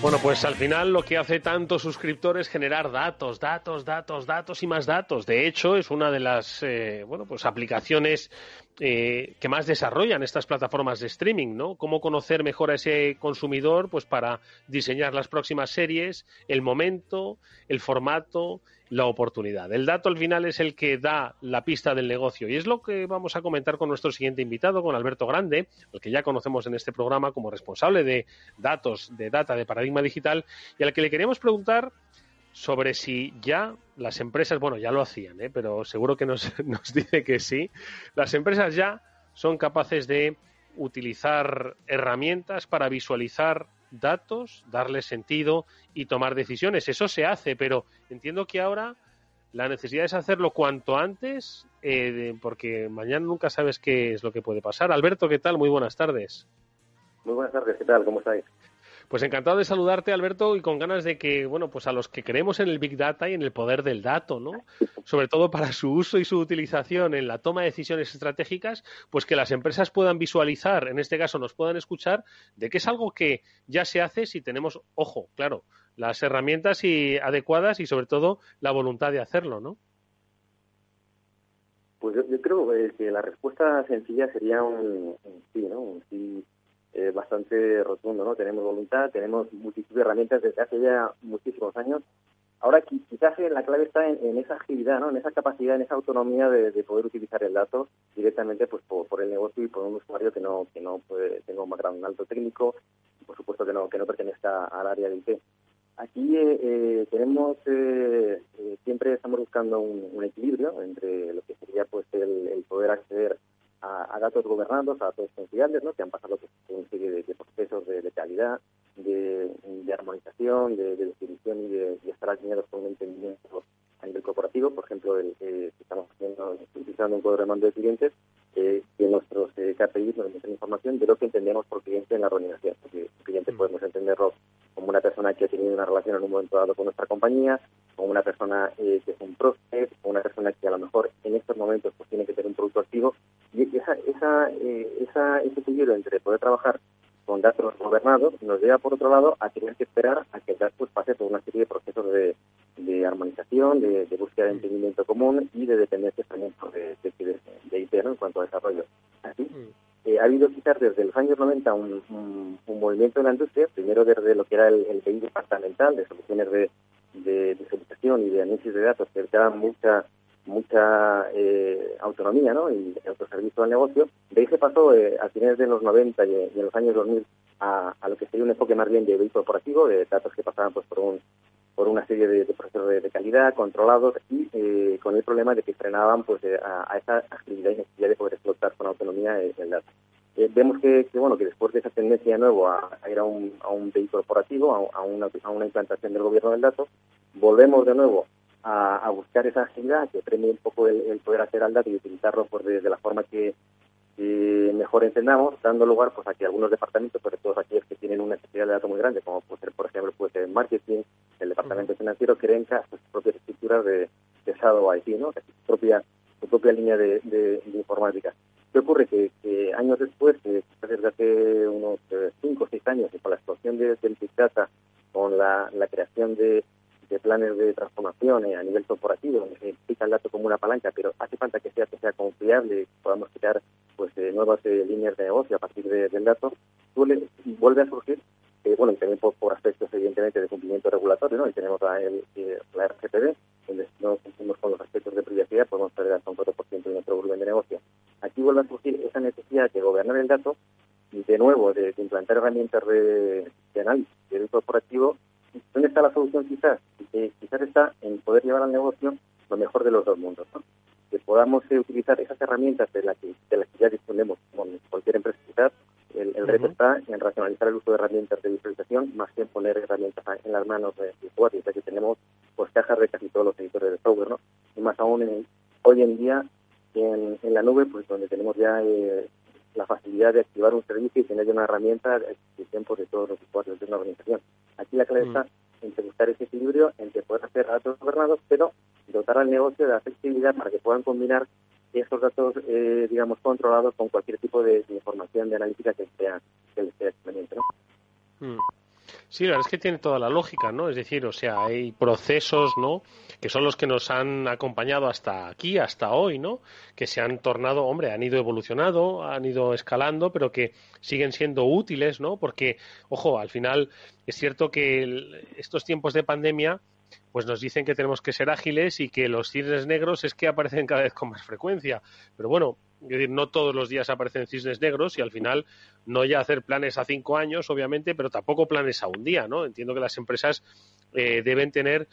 Bueno, pues al final lo que hace tantos suscriptores es generar datos, datos, datos, datos y más datos. De hecho, es una de las eh, bueno, pues aplicaciones eh, que más desarrollan estas plataformas de streaming, ¿no? Cómo conocer mejor a ese consumidor, pues para diseñar las próximas series, el momento, el formato, la oportunidad. El dato al final es el que da la pista del negocio y es lo que vamos a comentar con nuestro siguiente invitado, con Alberto Grande, al que ya conocemos en este programa como responsable de datos, de data de paradigma digital y al que le queríamos preguntar sobre si ya las empresas, bueno, ya lo hacían, ¿eh? pero seguro que nos, nos dice que sí, las empresas ya son capaces de utilizar herramientas para visualizar datos, darle sentido y tomar decisiones. Eso se hace, pero entiendo que ahora la necesidad es hacerlo cuanto antes, eh, porque mañana nunca sabes qué es lo que puede pasar. Alberto, ¿qué tal? Muy buenas tardes.
Muy buenas tardes, ¿qué tal? ¿Cómo estáis?
Pues encantado de saludarte, Alberto, y con ganas de que, bueno, pues a los que creemos en el Big Data y en el poder del dato, ¿no? Sobre todo para su uso y su utilización en la toma de decisiones estratégicas, pues que las empresas puedan visualizar, en este caso nos puedan escuchar, de que es algo que ya se hace si tenemos, ojo, claro, las herramientas y adecuadas y sobre todo la voluntad de hacerlo, ¿no?
Pues yo, creo que la respuesta sencilla sería un, un sí, ¿no? Un sí eh, bastante rotundo, ¿no? Tenemos voluntad, tenemos multitud de herramientas desde hace ya muchísimos años. Ahora quizás la clave está en, esa agilidad, ¿no? En esa capacidad, en esa autonomía de, poder utilizar el dato directamente pues por, el negocio y por un usuario que no que no puede, tenga un background alto técnico y por supuesto que no que no pertenezca al área de IT. Aquí eh, eh, tenemos siempre estamos buscando un, equilibrio entre lo que sería pues el poder acceder a, datos gobernados, a datos confiables, ¿no? que han pasado pues, una serie de, procesos de, calidad, de, armonización, de, definición y de, estar alineados con un entendimiento a nivel corporativo. Por ejemplo, el, que estamos utilizando un cuadro de mando de clientes, eh, que nuestros eh, KPIs nos muestran información de lo que entendemos por cliente en la organización. Porque el cliente mm. podemos entenderlo como una persona que ha tenido una relación en un momento dado con nuestra compañía, como una persona eh, que es un prospect, o una persona que a lo mejor en estos momentos pues tiene que tener un producto activo y esa, esa, eh, esa, ese equilibrio entre poder trabajar con datos gobernados nos lleva, por otro lado, a tener que esperar a que el dato pues, pase por una serie de procesos de, de armonización, de, búsqueda de entendimiento común y de dependencias también de, de, de IT en cuanto a desarrollo. Así, mm. eh, ha habido quizás desde los años 90 un, un, movimiento en la industria, primero desde lo que era el, el departamental de soluciones de, de visualización y de análisis de datos que daban mucha mucha eh, autonomía ¿no? y autoservicio al negocio. De ahí se pasó eh, a finales de los 90 y, en los años 2000 a, a, lo que sería un enfoque más bien de vehículo corporativo, de datos que pasaban pues por un por una serie de, procesos de, calidad controlados y eh, con el problema de que frenaban pues a, esa agilidad y necesidad de poder explotar con autonomía el, dato. vemos que, bueno que después de esa tendencia de nuevo a, ir a un, a un vehículo corporativo, a, una, a una implantación del gobierno del dato, volvemos de nuevo a, buscar esa agilidad que premie un poco el, poder hacer al dato y utilizarlo por pues, de, la forma que, mejor entendamos, dando lugar pues a que algunos departamentos, sobre todo aquellos que tienen una necesidad de datos muy grande, como puede ser, por ejemplo, pues el marketing, el departamento financiero, creen sus propias estructuras de, de Shadow IT, ¿no? su propia, su propia línea de, informática. ¿Qué ocurre? Que, años después, desde hace unos 5 o 6 años, y con la explosión de, del Big Data, con la creación de, de planes de transformación a nivel corporativo, donde se implica el dato como una palanca, pero hace falta que sea que sea confiable, podamos crear pues eh, nuevas eh, líneas de negocio a partir del dato, vuelve a surgir, eh, bueno, también por, aspectos evidentemente de cumplimiento regulatorio, ¿no? Y tenemos la, el, la RGPD, donde no cumplimos con los aspectos de privacidad podemos perder hasta un 4% de nuestro volumen de negocio. Aquí vuelve a surgir esa necesidad de gobernar el dato y de nuevo de, implantar herramientas de, de análisis de corporativo ¿Dónde está la solución quizás? eh, quizás está en poder llevar al negocio lo mejor de los dos mundos, que podamos eh, utilizar esas herramientas de las que, de las que ya disponemos con cualquier empresa quizás. El, el reto está en racionalizar el uso de herramientas de visualización más que en poner herramientas en las manos de usuarios, ya que tenemos pues cajas de casi todos los editores de software, ¿no? Y más aún en, hoy en día en, en, la nube, pues donde tenemos ya eh, la facilidad de activar un servicio y tener una herramienta de tiempo de todos los usuarios de una organización. Aquí la clave está entre buscar ese equilibrio entre poder hacer datos gobernados, pero dotar al negocio de la flexibilidad para que puedan combinar esos datos, eh, digamos, controlados con cualquier tipo de, información de analítica que sea, que les sea conveniente. ¿no?
Mm. Sí, la verdad es que tiene toda la lógica, ¿no? Es decir, o sea, hay procesos, ¿no? Que son los que nos han acompañado hasta aquí, hasta hoy, ¿no? Que se han tornado, hombre, han ido evolucionando, han ido escalando, pero que siguen siendo útiles, ¿no? Porque, ojo, al final es cierto que estos tiempos de pandemia pues nos dicen que tenemos que ser ágiles y que los cisnes negros es que aparecen cada vez con más frecuencia. Pero bueno, no todos los días aparecen cisnes negros y al final no ya hacer planes a cinco años, obviamente, pero tampoco planes a un día, ¿no? Entiendo que las empresas eh, deben tener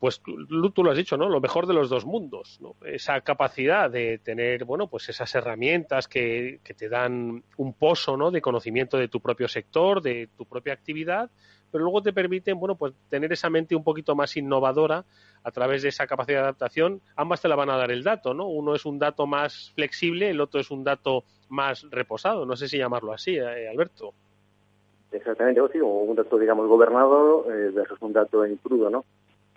pues tú, lo has dicho, ¿no? Lo mejor de los dos mundos, ¿no? Esa capacidad de tener, bueno, pues esas herramientas que, que, te dan un pozo, ¿no? De conocimiento de tu propio sector, de tu propia actividad, pero luego te permiten, bueno, pues tener esa mente un poquito más innovadora a través de esa capacidad de adaptación. Ambas te la van a dar el dato, ¿no? Uno es un dato más flexible, el otro es un dato más reposado. No sé si llamarlo así, eh, Alberto.
Exactamente, o sí, un dato, digamos, gobernado eh, versus un dato en crudo, ¿no?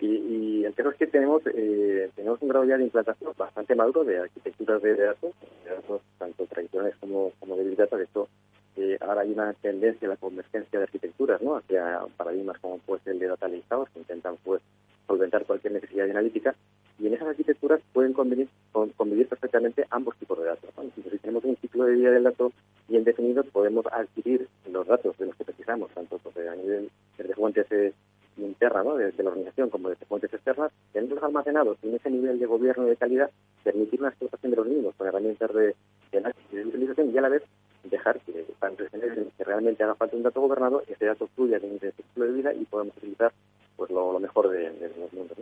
Y, y el caso es que tenemos, eh, tenemos un grado ya de implantación bastante maduro de arquitecturas de datos, de datos tanto tradicionales como, como de Big Data. De esto eh, ahora hay una tendencia a la convergencia de arquitecturas, ¿no? Hacia paradigmas como pues el de data listados, que intentan pues solventar cualquier necesidad analítica. Y en esas arquitecturas pueden convivir, convivir perfectamente ambos tipos de datos. Si tenemos un ciclo de vida del dato bien definido, podemos adquirir los datos de los que precisamos, tanto pues, a nivel de fuentes eh, internas ¿no? de, la organización como de fuentes externas, tenerlos almacenados en ese nivel de gobierno y de calidad, permitir una explotación de los mismos con herramientas de, de análisis y de utilización y a la vez dejar que para que realmente haga falta un dato gobernado, ese dato fluya en el ciclo de vida y podemos utilizar pues lo, mejor de, los mundos.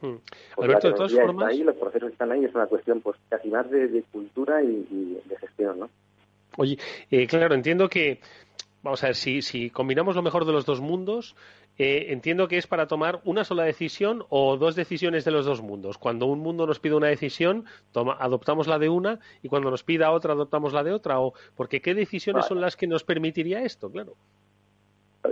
Hmm. Alberto, de todas formas...
ahí, los procesos están ahí, es una cuestión pues casi más de, cultura y, de gestión, ¿no?
Oye, eh, claro, entiendo que, vamos a ver, si, si combinamos lo mejor de los dos mundos, eh, entiendo que es para tomar una sola decisión o dos decisiones de los dos mundos. Cuando un mundo nos pide una decisión, adoptamos la de una y cuando nos pida otra, adoptamos la de otra. O, porque ¿qué decisiones son las que nos permitiría esto? Claro.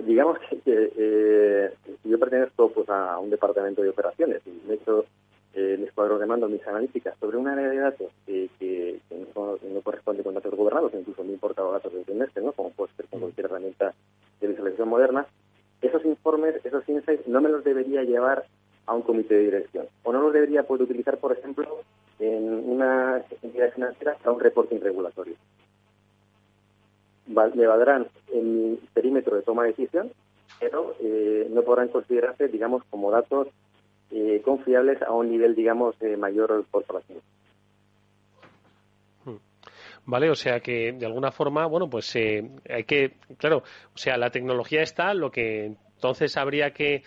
Digamos que, eh, yo pertenezco pues, a un departamento de operaciones y he hecho eh, el escuadrón de mando mis analíticas sobre una área de datos que, no, corresponde con datos gobernados, incluso me importa los datos del trimestre, ¿no? como puede ser con cualquier herramienta de visualización moderna esos informes, esos insights, no me los debería llevar a un comité de dirección. O no los debería poder utilizar, por ejemplo, en una entidad financiera para un reporting regulatorio. me valdrán en mi perímetro de toma de decisión, pero eh, no podrán considerarse, digamos, como datos eh, confiables a un nivel, digamos, eh, mayor corporativo.
¿Vale? O sea que de alguna forma, bueno, pues eh, hay que, claro, o sea, la tecnología está, lo que entonces habría que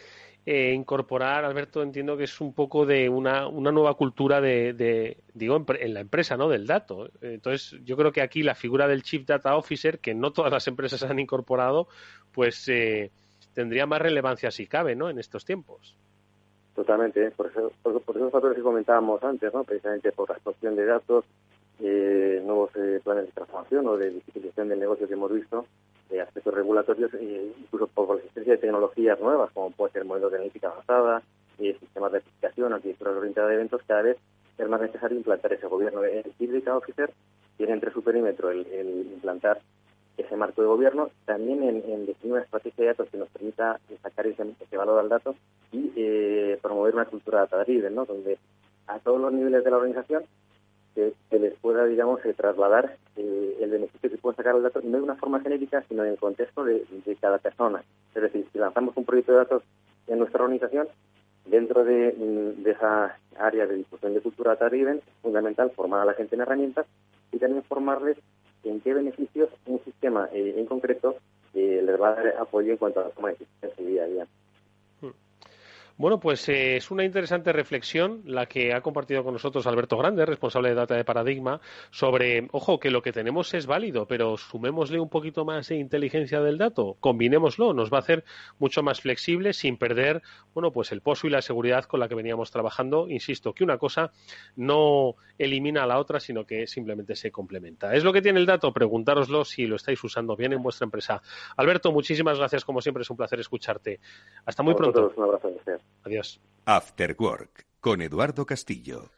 eh, incorporar, Alberto, entiendo que es un poco de una, una nueva cultura de, digo, en, la empresa, ¿no? Del dato. Entonces, yo creo que aquí la figura del Chief Data Officer, que no todas las empresas han incorporado, pues eh, tendría más relevancia si cabe, ¿no? En estos tiempos.
Totalmente, por, eso, por, por esos factores que comentábamos antes, ¿no? Precisamente por la exposición de datos, eh, nuevos eh, planes de transformación o de digitalización del negocio que hemos visto, eh, aspectos regulatorios, eh, incluso por la existencia de tecnologías nuevas, como puede ser modelos de analítica avanzada, sistemas de aplicación, arquitectura orientada de eventos, cada vez es más necesario implantar ese gobierno. El Chief Officer tiene entre su perímetro el, implantar ese marco de gobierno, también en, definir una estrategia de datos que nos permita sacar ese, valor al dato y promover una cultura data driven, ¿no? donde a todos los niveles de la organización que, les pueda, digamos, eh, trasladar eh, el beneficio que puede sacar el dato, no de una forma genérica, sino en el contexto de, cada persona. Es decir, si lanzamos un proyecto de datos en nuestra organización, dentro de, mm, esa área de discusión de cultura data es fundamental formar a la gente en herramientas y también formarles en qué beneficios un sistema eh, en concreto les va a dar apoyo en cuanto a la toma de decisiones día a día.
Bueno, pues eh, es una interesante reflexión la que ha compartido con nosotros Alberto Grande, responsable de Data de Paradigma, sobre, ojo, que lo que tenemos es válido, pero sumémosle un poquito más de inteligencia del dato, combinémoslo, nos va a hacer mucho más flexible sin perder, bueno, pues el pozo y la seguridad con la que veníamos trabajando. Insisto, que una cosa no elimina a la otra, sino que simplemente se complementa. Es lo que tiene el dato, preguntároslo si lo estáis usando bien en vuestra empresa. Alberto, muchísimas gracias, como siempre es un placer escucharte. Hasta muy pronto.
Un abrazo.
Adiós.
After Work con Eduardo Castillo.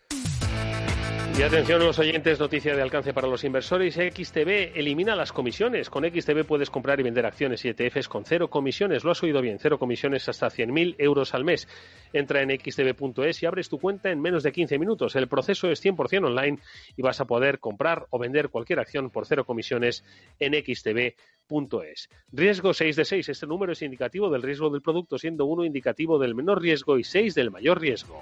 Y atención los oyentes, noticia de alcance para los inversores. XTB elimina las comisiones. Con XTB puedes comprar y vender acciones y ETFs con cero comisiones. Lo has oído bien, cero comisiones hasta 100.000 euros al mes. Entra en xtb.es y abres tu cuenta en menos de 15 minutos. El proceso es 100% online y vas a poder comprar o vender cualquier acción por cero comisiones en xtb.es. Riesgo 6 de 6. Este número es indicativo del riesgo del producto, siendo uno indicativo del menor riesgo y 6 del mayor riesgo.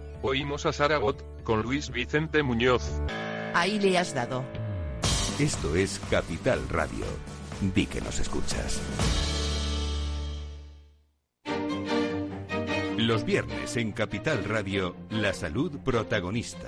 Oímos a Saragot con Luis Vicente Muñoz.
Ahí le has dado.
Esto es Capital Radio. Di que nos escuchas. Los viernes en Capital Radio, la salud protagonista.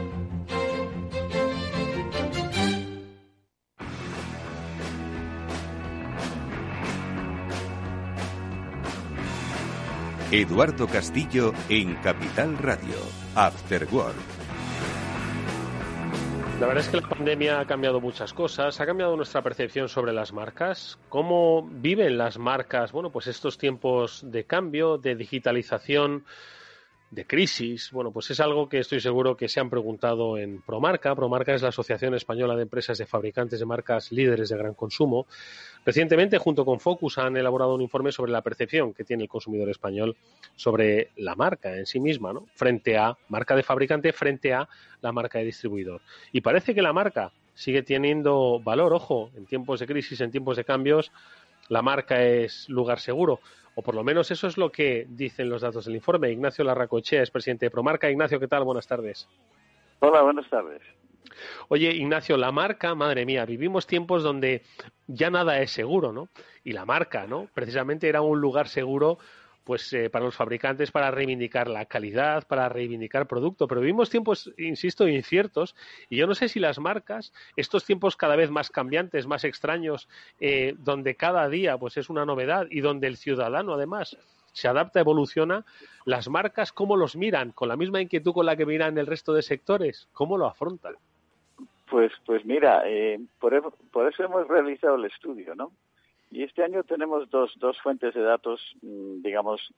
Eduardo Castillo en Capital Radio, After Work.
La verdad es que la pandemia ha cambiado muchas cosas, ha cambiado nuestra percepción sobre las marcas, cómo viven las marcas, bueno, pues estos tiempos de cambio, de digitalización, de crisis, bueno, pues es algo que estoy seguro que se han preguntado en Promarca. Promarca es la Asociación Española de Empresas de Fabricantes de Marcas Líderes de Gran Consumo. Recientemente, junto con Focus, han elaborado un informe sobre la percepción que tiene el consumidor español sobre la marca en sí misma, ¿no? Frente a marca de fabricante, frente a la marca de distribuidor. Y parece que la marca sigue teniendo valor, ojo, en tiempos de crisis, en tiempos de cambios, la marca es lugar seguro o por lo menos eso es lo que dicen los datos del informe. Ignacio Larracochea es presidente de Promarca. Ignacio, ¿qué tal? Buenas tardes.
Hola, buenas tardes.
Oye, Ignacio, la marca, madre mía, vivimos tiempos donde ya nada es seguro, ¿no? Y la marca, ¿no? Precisamente era un lugar seguro pues eh, para los fabricantes para reivindicar la calidad, para reivindicar producto, pero vivimos tiempos, insisto, inciertos y yo no sé si las marcas, estos tiempos cada vez más cambiantes, más extraños, eh, donde cada día pues es una novedad y donde el ciudadano además se adapta, evoluciona, las marcas cómo los miran, con la misma inquietud con la que miran el resto de sectores, cómo lo afrontan.
Pues, pues mira, eh, por, por eso hemos realizado el estudio, ¿no? Y este año tenemos dos, dos fuentes de datos, mm, digamos,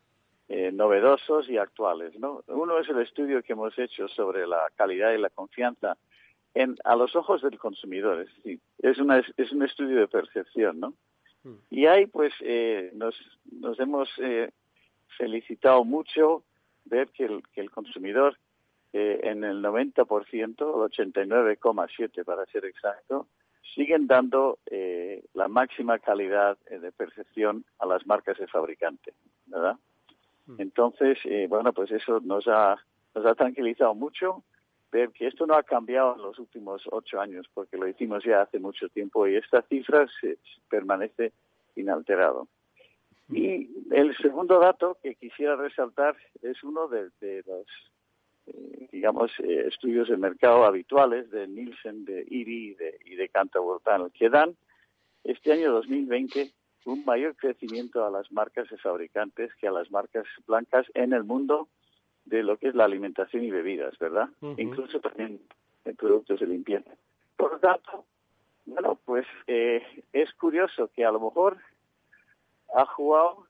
eh, novedosos y actuales. ¿no? Uno es el estudio que hemos hecho sobre la calidad y la confianza en, a los ojos del consumidor. Es decir, es, una, es un estudio de percepción. ¿no? Hmm. Y ahí, pues, eh, nos, nos hemos eh, felicitado mucho ver que el, que el consumidor en el 90%, el 89,7% para ser exacto, siguen dando eh, la máxima calidad eh, de percepción a las marcas de fabricante, ¿verdad? Mm. Entonces, eh, bueno, pues eso nos ha, nos ha tranquilizado mucho ver que esto no ha cambiado en los últimos ocho años, porque lo hicimos ya hace mucho tiempo y esta cifra se, permanece inalterado. Mm. Y el segundo dato que quisiera resaltar es uno de, de los digamos, eh, estudios de mercado habituales de Nielsen, de IRI y de, y de que dan este año 2020 un mayor crecimiento a las marcas de fabricantes que a las marcas blancas en el mundo de lo que es la alimentación y bebidas, ¿verdad? Incluso también en productos de limpieza. Por lo tanto, bueno, pues eh, es curioso que a lo mejor ha jugado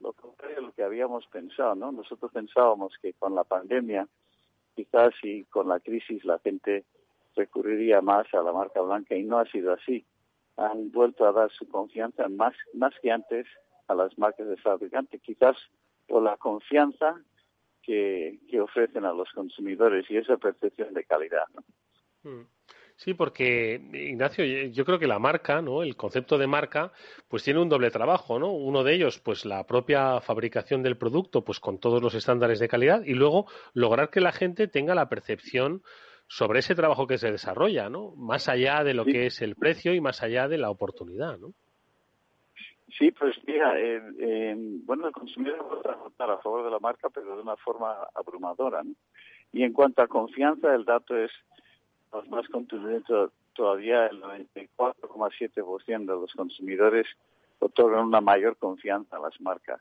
lo contrario de lo que habíamos pensado, ¿no? Nosotros pensábamos que con la pandemia, quizás y con la crisis, la gente recurriría más a la marca blanca y no ha sido así. Han vuelto a dar su confianza más, más que antes a las marcas de fabricante, quizás por la confianza que, que ofrecen a los consumidores y esa percepción de calidad. ¿no?
Mm. Sí, porque Ignacio, yo creo que la marca, ¿no? El concepto de marca, pues tiene un doble trabajo, ¿no? Uno de ellos, pues la propia fabricación del producto, pues con todos los estándares de calidad, y luego lograr que la gente tenga la percepción sobre ese trabajo que se desarrolla, ¿no? Más allá de lo que es el precio y más allá de la oportunidad, ¿no?
Sí, pues mira, bueno, el consumidor puede votar a favor de la marca, pero de una forma abrumadora, ¿no? Y en cuanto a confianza, el dato es los más contundentes todavía el 94,7% de los consumidores otorgan una mayor confianza a las marcas.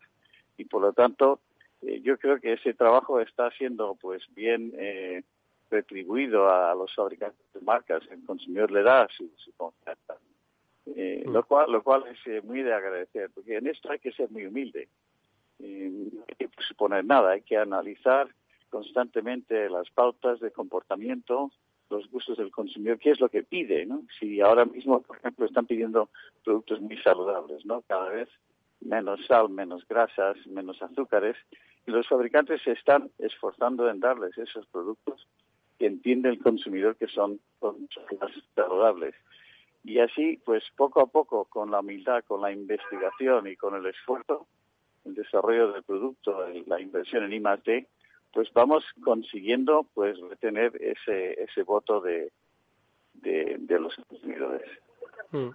Y por lo tanto eh, yo creo que ese trabajo está siendo pues bien eh, retribuido a los fabricantes de marcas. El consumidor le da su, confianza eh, lo cual lo cual es muy de agradecer porque en esto hay que ser muy humilde. No hay que suponer nada hay que analizar constantemente las pautas de comportamiento los gustos del consumidor, qué es lo que pide, ¿no? Si ahora mismo, por ejemplo, están pidiendo productos muy saludables, ¿no? Cada vez menos sal, menos grasas, menos azúcares, y los fabricantes se están esforzando en darles esos productos que entiende el consumidor que son, más saludables. Y así, pues poco a poco, con la humildad, con la investigación y con el esfuerzo, el desarrollo del producto, la inversión en I+D, pues vamos consiguiendo pues retener ese ese voto de de, los consumidores.
Mm.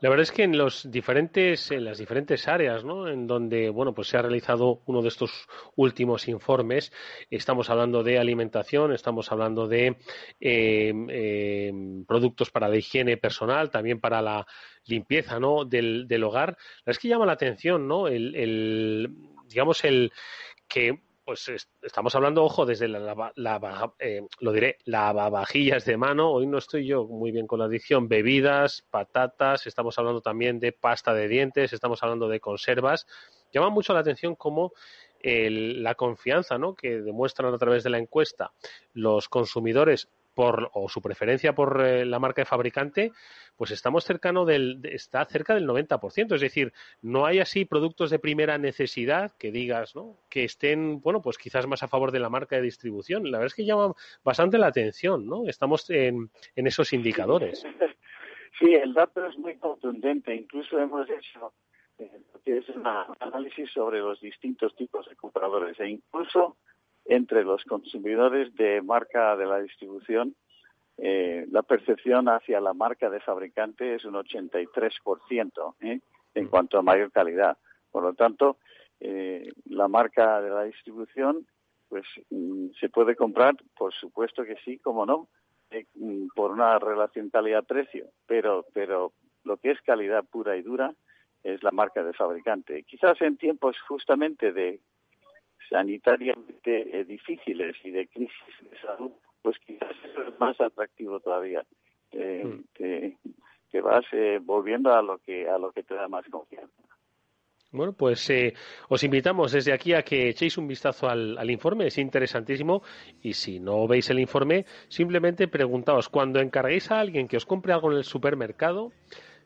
La verdad es que en los diferentes, en las diferentes áreas, ¿no? En donde, bueno, pues se ha realizado uno de estos últimos informes, estamos hablando de alimentación, estamos hablando de eh, eh, productos para la higiene personal, también para la limpieza, ¿no? Del, del hogar. La verdad es que llama la atención, ¿no? El, el digamos el que pues estamos hablando, ojo, desde la, la, eh, lo diré, lavavajillas de mano. Hoy no estoy yo muy bien con la adicción. Bebidas, patatas, estamos hablando también de pasta de dientes, estamos hablando de conservas. Llama mucho la atención cómo la confianza ¿no? que demuestran a través de la encuesta los consumidores por, o su preferencia por eh, la marca de fabricante, pues estamos cercano del, está cerca del 90%. Es decir, no hay así productos de primera necesidad que digas, ¿no? Que estén, bueno, pues quizás más a favor de la marca de distribución. La verdad es que llama bastante la atención, ¿no? Estamos en, en esos indicadores.
Sí, el dato es muy contundente. Incluso hemos hecho eh, es un análisis sobre los distintos tipos de compradores e incluso entre los consumidores de marca de la distribución, eh, la percepción hacia la marca de fabricante es un 83% ¿eh? en cuanto a mayor calidad. Por lo tanto, eh, la marca de la distribución, pues mm, se puede comprar, por supuesto que sí, como no, mm, por una relación calidad-precio, pero, pero lo que es calidad pura y dura es la marca de fabricante. Quizás en tiempos justamente de sanitariamente eh, difíciles y de crisis de salud, pues quizás eso es más atractivo todavía. Eh, mm. que, vas eh, volviendo a lo que a lo que te da más confianza.
Bueno, pues os invitamos desde aquí a que echéis un vistazo al, al, informe, es interesantísimo. Y si no veis el informe, simplemente preguntaos, cuando encarguéis a alguien que os compre algo en el supermercado,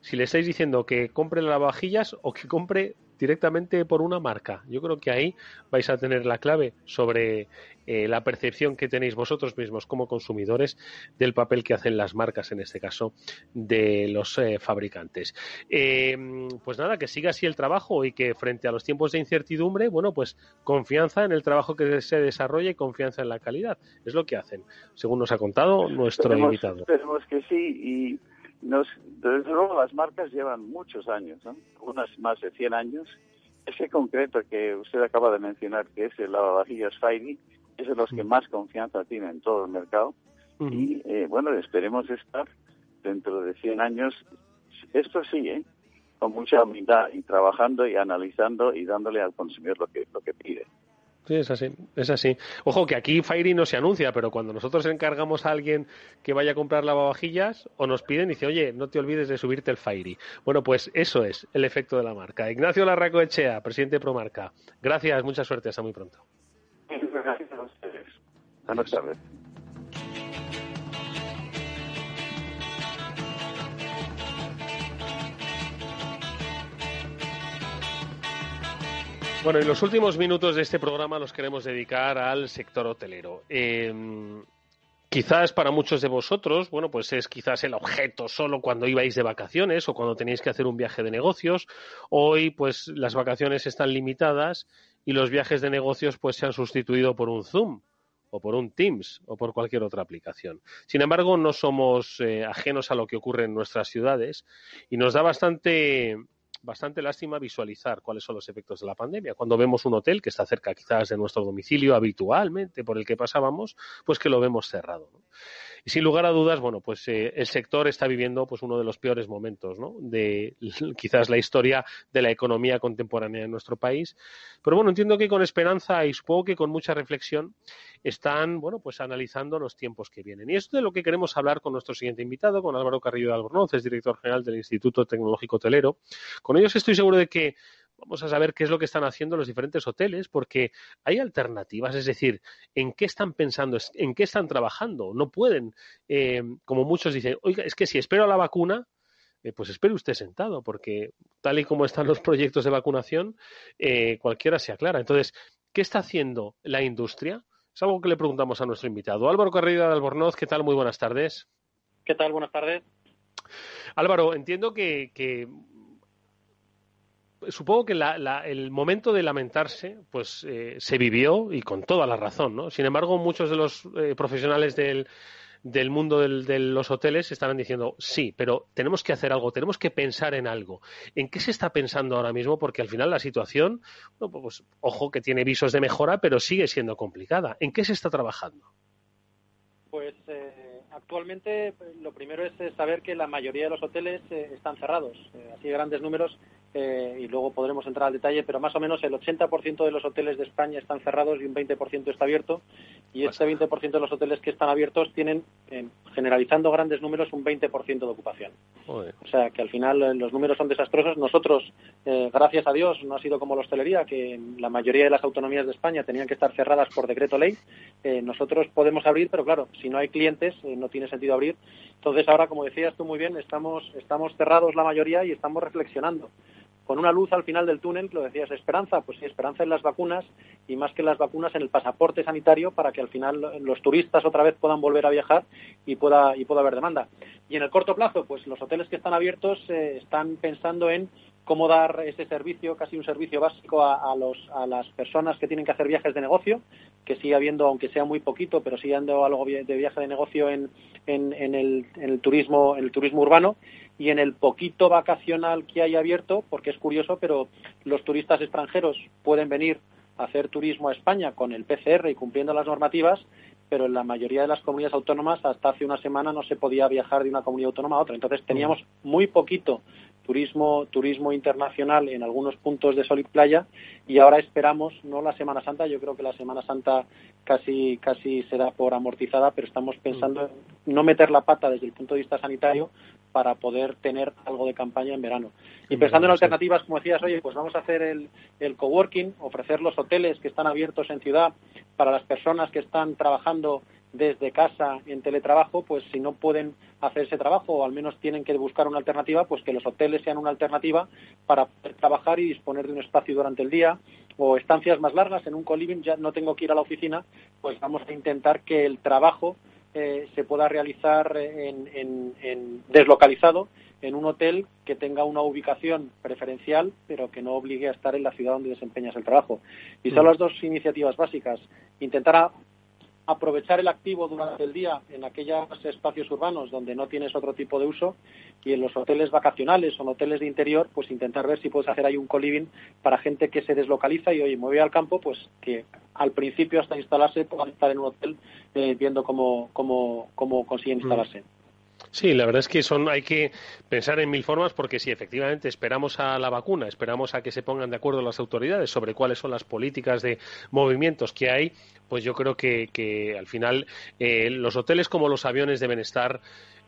si le estáis diciendo que compre lavavajillas o que compre directamente por una marca. Yo creo que ahí vais a tener la clave sobre eh, la percepción que tenéis vosotros mismos como consumidores del papel que hacen las marcas, en este caso, de los eh, fabricantes. Eh, pues nada, que siga así el trabajo y que frente a los tiempos de incertidumbre, bueno, pues confianza en el trabajo que se desarrolla y confianza en la calidad. Es lo que hacen, según nos ha contado nuestro invitado.
Esperemos que sí y nos, desde luego las marcas llevan muchos años, ¿no? unas más de 100 años. Ese concreto que usted acaba de mencionar, que es el lavavajillas Fairy, es de los que más confianza tiene en todo el mercado. Y eh, bueno, esperemos estar dentro de 100 años. Esto sí, ¿eh? con mucha humildad y trabajando y analizando y dándole al consumidor lo que, lo que pide.
Sí, es así, es así. Ojo que aquí Fairy no se anuncia, pero cuando nosotros encargamos a alguien que vaya a comprar lavavajillas o nos piden, dice, oye, no te olvides de subirte el Fairy. Bueno, pues eso es el efecto de la marca. Ignacio Larraco Echea, presidente de Promarca. Gracias, mucha suerte, hasta muy pronto.
Gracias a ustedes. Buenas tardes.
Bueno, y los últimos minutos de este programa los queremos dedicar al sector hotelero. Eh, quizás para muchos de vosotros, bueno, pues es quizás el objeto solo cuando ibais de vacaciones o cuando tenéis que hacer un viaje de negocios. Hoy, pues las vacaciones están limitadas y los viajes de negocios pues se han sustituido por un Zoom o por un Teams o por cualquier otra aplicación. Sin embargo, no somos eh, ajenos a lo que ocurre en nuestras ciudades y nos da bastante bastante lástima visualizar cuáles son los efectos de la pandemia. Cuando vemos un hotel que está cerca quizás de nuestro domicilio habitualmente por el que pasábamos, pues que lo vemos cerrado. Y sin lugar a dudas, bueno, pues eh, el sector está viviendo pues uno de los peores momentos, ¿no? De quizás la historia de la economía contemporánea en nuestro país. Pero bueno, entiendo que con esperanza y supongo que con mucha reflexión están, bueno, pues analizando los tiempos que vienen. Y es de lo que queremos hablar con nuestro siguiente invitado, con Álvaro Carrillo de Albornoz, es director general del Instituto Tecnológico Hotelero. Con ellos estoy seguro de que vamos a saber qué es lo que están haciendo los diferentes hoteles, porque hay alternativas, es decir, en qué están pensando, en qué están trabajando. No pueden, eh, como muchos dicen, oiga, es que si espero a la vacuna, eh, pues espere usted sentado, porque tal y como están los proyectos de vacunación, eh, cualquiera se aclara. Entonces, ¿qué está haciendo la industria? Es algo que le preguntamos a nuestro invitado. Álvaro Carrera de Albornoz, ¿qué tal? Muy buenas tardes.
¿Qué tal? Buenas tardes.
Álvaro, entiendo que supongo que el momento de lamentarse pues eh, se vivió y con toda la razón, ¿no? Sin embargo, muchos de los eh, profesionales del, del mundo de los hoteles estarán diciendo sí, pero tenemos que hacer algo, tenemos que pensar en algo. ¿En qué se está pensando ahora mismo? Porque al final la situación, pues ojo que tiene visos de mejora, pero sigue siendo complicada. ¿En qué se está trabajando?
Pues eh, actualmente lo primero es saber que la mayoría de los hoteles están cerrados. así grandes números eh, y luego podremos entrar al detalle, pero más o menos el 80% de los hoteles de España están cerrados y un 20% está abierto. Y este 20% de los hoteles que están abiertos tienen, eh, generalizando grandes números, un 20% de ocupación. O sea que al final eh, los números son desastrosos. Nosotros, gracias a Dios, no ha sido como la hostelería, que la mayoría de las autonomías de España tenían que estar cerradas por decreto ley. nosotros podemos abrir, pero claro, si no hay clientes, no tiene sentido abrir. Entonces ahora, como decías tú muy bien, estamos, estamos cerrados la mayoría y estamos reflexionando con una luz al final del túnel, lo decías, esperanza, pues sí, esperanza en las vacunas y más que en las vacunas en el pasaporte sanitario para que al final los turistas otra vez puedan volver a viajar y pueda, y pueda haber demanda. Y en el corto plazo, pues los hoteles que están abiertos eh, están pensando en cómo dar ese servicio, casi un servicio básico a, los, a las personas que tienen que hacer viajes de negocio, que sigue habiendo, aunque sea muy poquito, pero sigue habiendo algo de viaje de negocio en, el turismo, en el turismo urbano y en el poquito vacacional que hay abierto, porque es curioso, pero los turistas extranjeros pueden venir a hacer turismo a España con el PCR y cumpliendo las normativas, pero en la mayoría de las comunidades autónomas hasta hace una semana no se podía viajar de una comunidad autónoma a otra. Entonces teníamos muy poquito turismo, turismo internacional en algunos puntos de sol y playa y ahora esperamos, no la Semana Santa, yo creo que la Semana Santa casi, casi será por amortizada, pero estamos pensando en no meter la pata desde el punto de vista sanitario para poder tener algo de campaña en verano. Y pensando en alternativas, como decías, oye, pues vamos a hacer el, el coworking, ofrecer los hoteles que están abiertos en ciudad para las personas que están trabajando desde casa en teletrabajo, pues si no pueden hacer ese trabajo o al menos tienen que buscar una alternativa, pues que los hoteles sean una alternativa para poder trabajar y disponer de un espacio durante el día o estancias más largas en un co-living, ya no tengo que ir a la oficina, pues vamos a intentar que el trabajo eh, se pueda realizar en, deslocalizado en un hotel que tenga una ubicación preferencial, pero que no obligue a estar en la ciudad donde desempeñas el trabajo. Y son mm. las dos iniciativas básicas. Intentar aprovechar el activo durante el día en aquellos espacios urbanos donde no tienes otro tipo de uso y en los hoteles vacacionales o en hoteles de interior, pues intentar ver si puedes hacer ahí un co-living para gente que se deslocaliza y oye, me voy al campo, pues que al principio hasta instalarse puedan estar en un hotel eh, viendo cómo, cómo, cómo consiguen mm.
Sí, la verdad es que son, hay que pensar en mil formas porque si efectivamente esperamos a la vacuna, esperamos a que se pongan de acuerdo las autoridades sobre cuáles son las políticas de movimientos que hay, pues yo creo que, al final eh, los hoteles como los aviones deben estar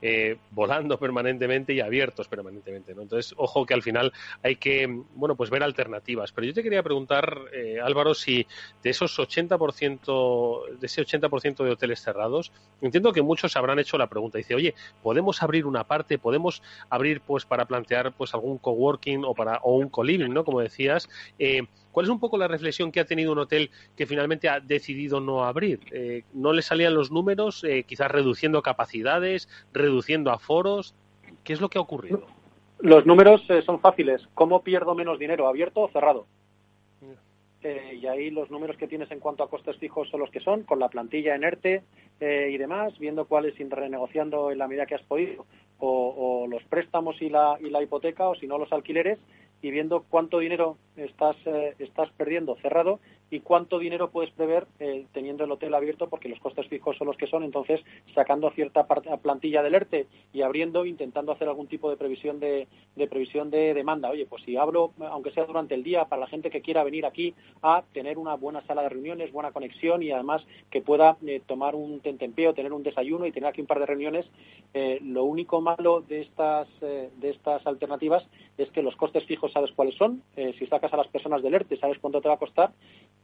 eh, volando permanentemente y abiertos permanentemente. Entonces, ojo que al final hay que bueno pues ver alternativas. Pero yo te quería preguntar, eh, Álvaro, si de esos 80%, de ese 80% de hoteles cerrados, entiendo que muchos habrán hecho la pregunta. Dice, oye, ¿podemos abrir una parte? ¿Podemos abrir pues para plantear pues algún coworking o para o un co-living, ¿no? Como decías. Eh, ¿Cuál es un poco la reflexión que ha tenido un hotel que finalmente ha decidido no abrir? Eh, ¿No le salían los números, eh, quizás reduciendo capacidades, reduciendo aforos? ¿Qué es lo que ha ocurrido?
Los números eh, son fáciles. ¿Cómo pierdo menos dinero, abierto o cerrado? y ahí los números que tienes en cuanto a costes fijos son los que son, con la plantilla en ERTE y demás, viendo cuáles ir renegociando en la medida que has podido, o, los préstamos y la, y la hipoteca, o si no los alquileres, y viendo cuánto dinero estás, eh, estás perdiendo cerrado y cuánto dinero puedes prever eh, teniendo el hotel abierto porque los costes fijos son los que son, entonces sacando cierta plantilla del ERTE y abriendo, intentando hacer algún tipo de previsión de, previsión de demanda. Oye, pues si abro, aunque sea durante el día, para la gente que quiera venir aquí a tener una buena sala de reuniones, buena conexión y además que pueda eh, tomar un tentempeo, tener un desayuno y tener aquí un par de reuniones, lo único malo de estas, de estas alternativas es que los costes fijos sabes cuáles son, si sacas a las personas del ERTE sabes cuánto te va a costar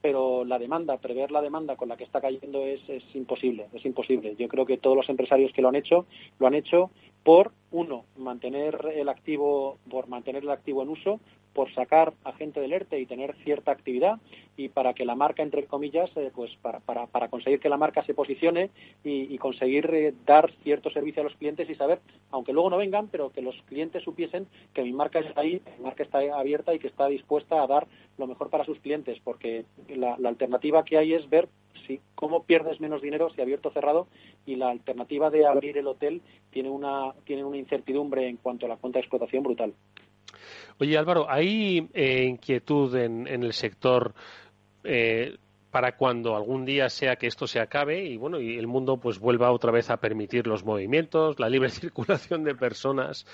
pero la demanda, prever la demanda con la que está cayendo es, es imposible, es imposible. Yo creo que todos los empresarios que lo han hecho, lo han hecho por uno, mantener el activo, por mantener el activo en uso, por sacar a gente del ERTE y tener cierta actividad y para que la marca, entre comillas, eh, pues para, para, para, conseguir que la marca se posicione y, conseguir eh, dar cierto servicio a los clientes y saber, aunque luego no vengan, pero que los clientes supiesen que mi marca está ahí, mi marca está abierta y que está dispuesta a dar lo mejor para sus clientes, porque la, la alternativa que hay es ver si cómo pierdes menos dinero si abierto o cerrado y la alternativa de abrir el hotel tiene una tiene una incertidumbre en cuanto a la cuenta de explotación brutal.
Oye Álvaro, ¿hay eh, inquietud en, el sector eh, para cuando algún día sea que esto se acabe y bueno y el mundo pues vuelva otra vez a permitir los movimientos, la libre circulación de personas,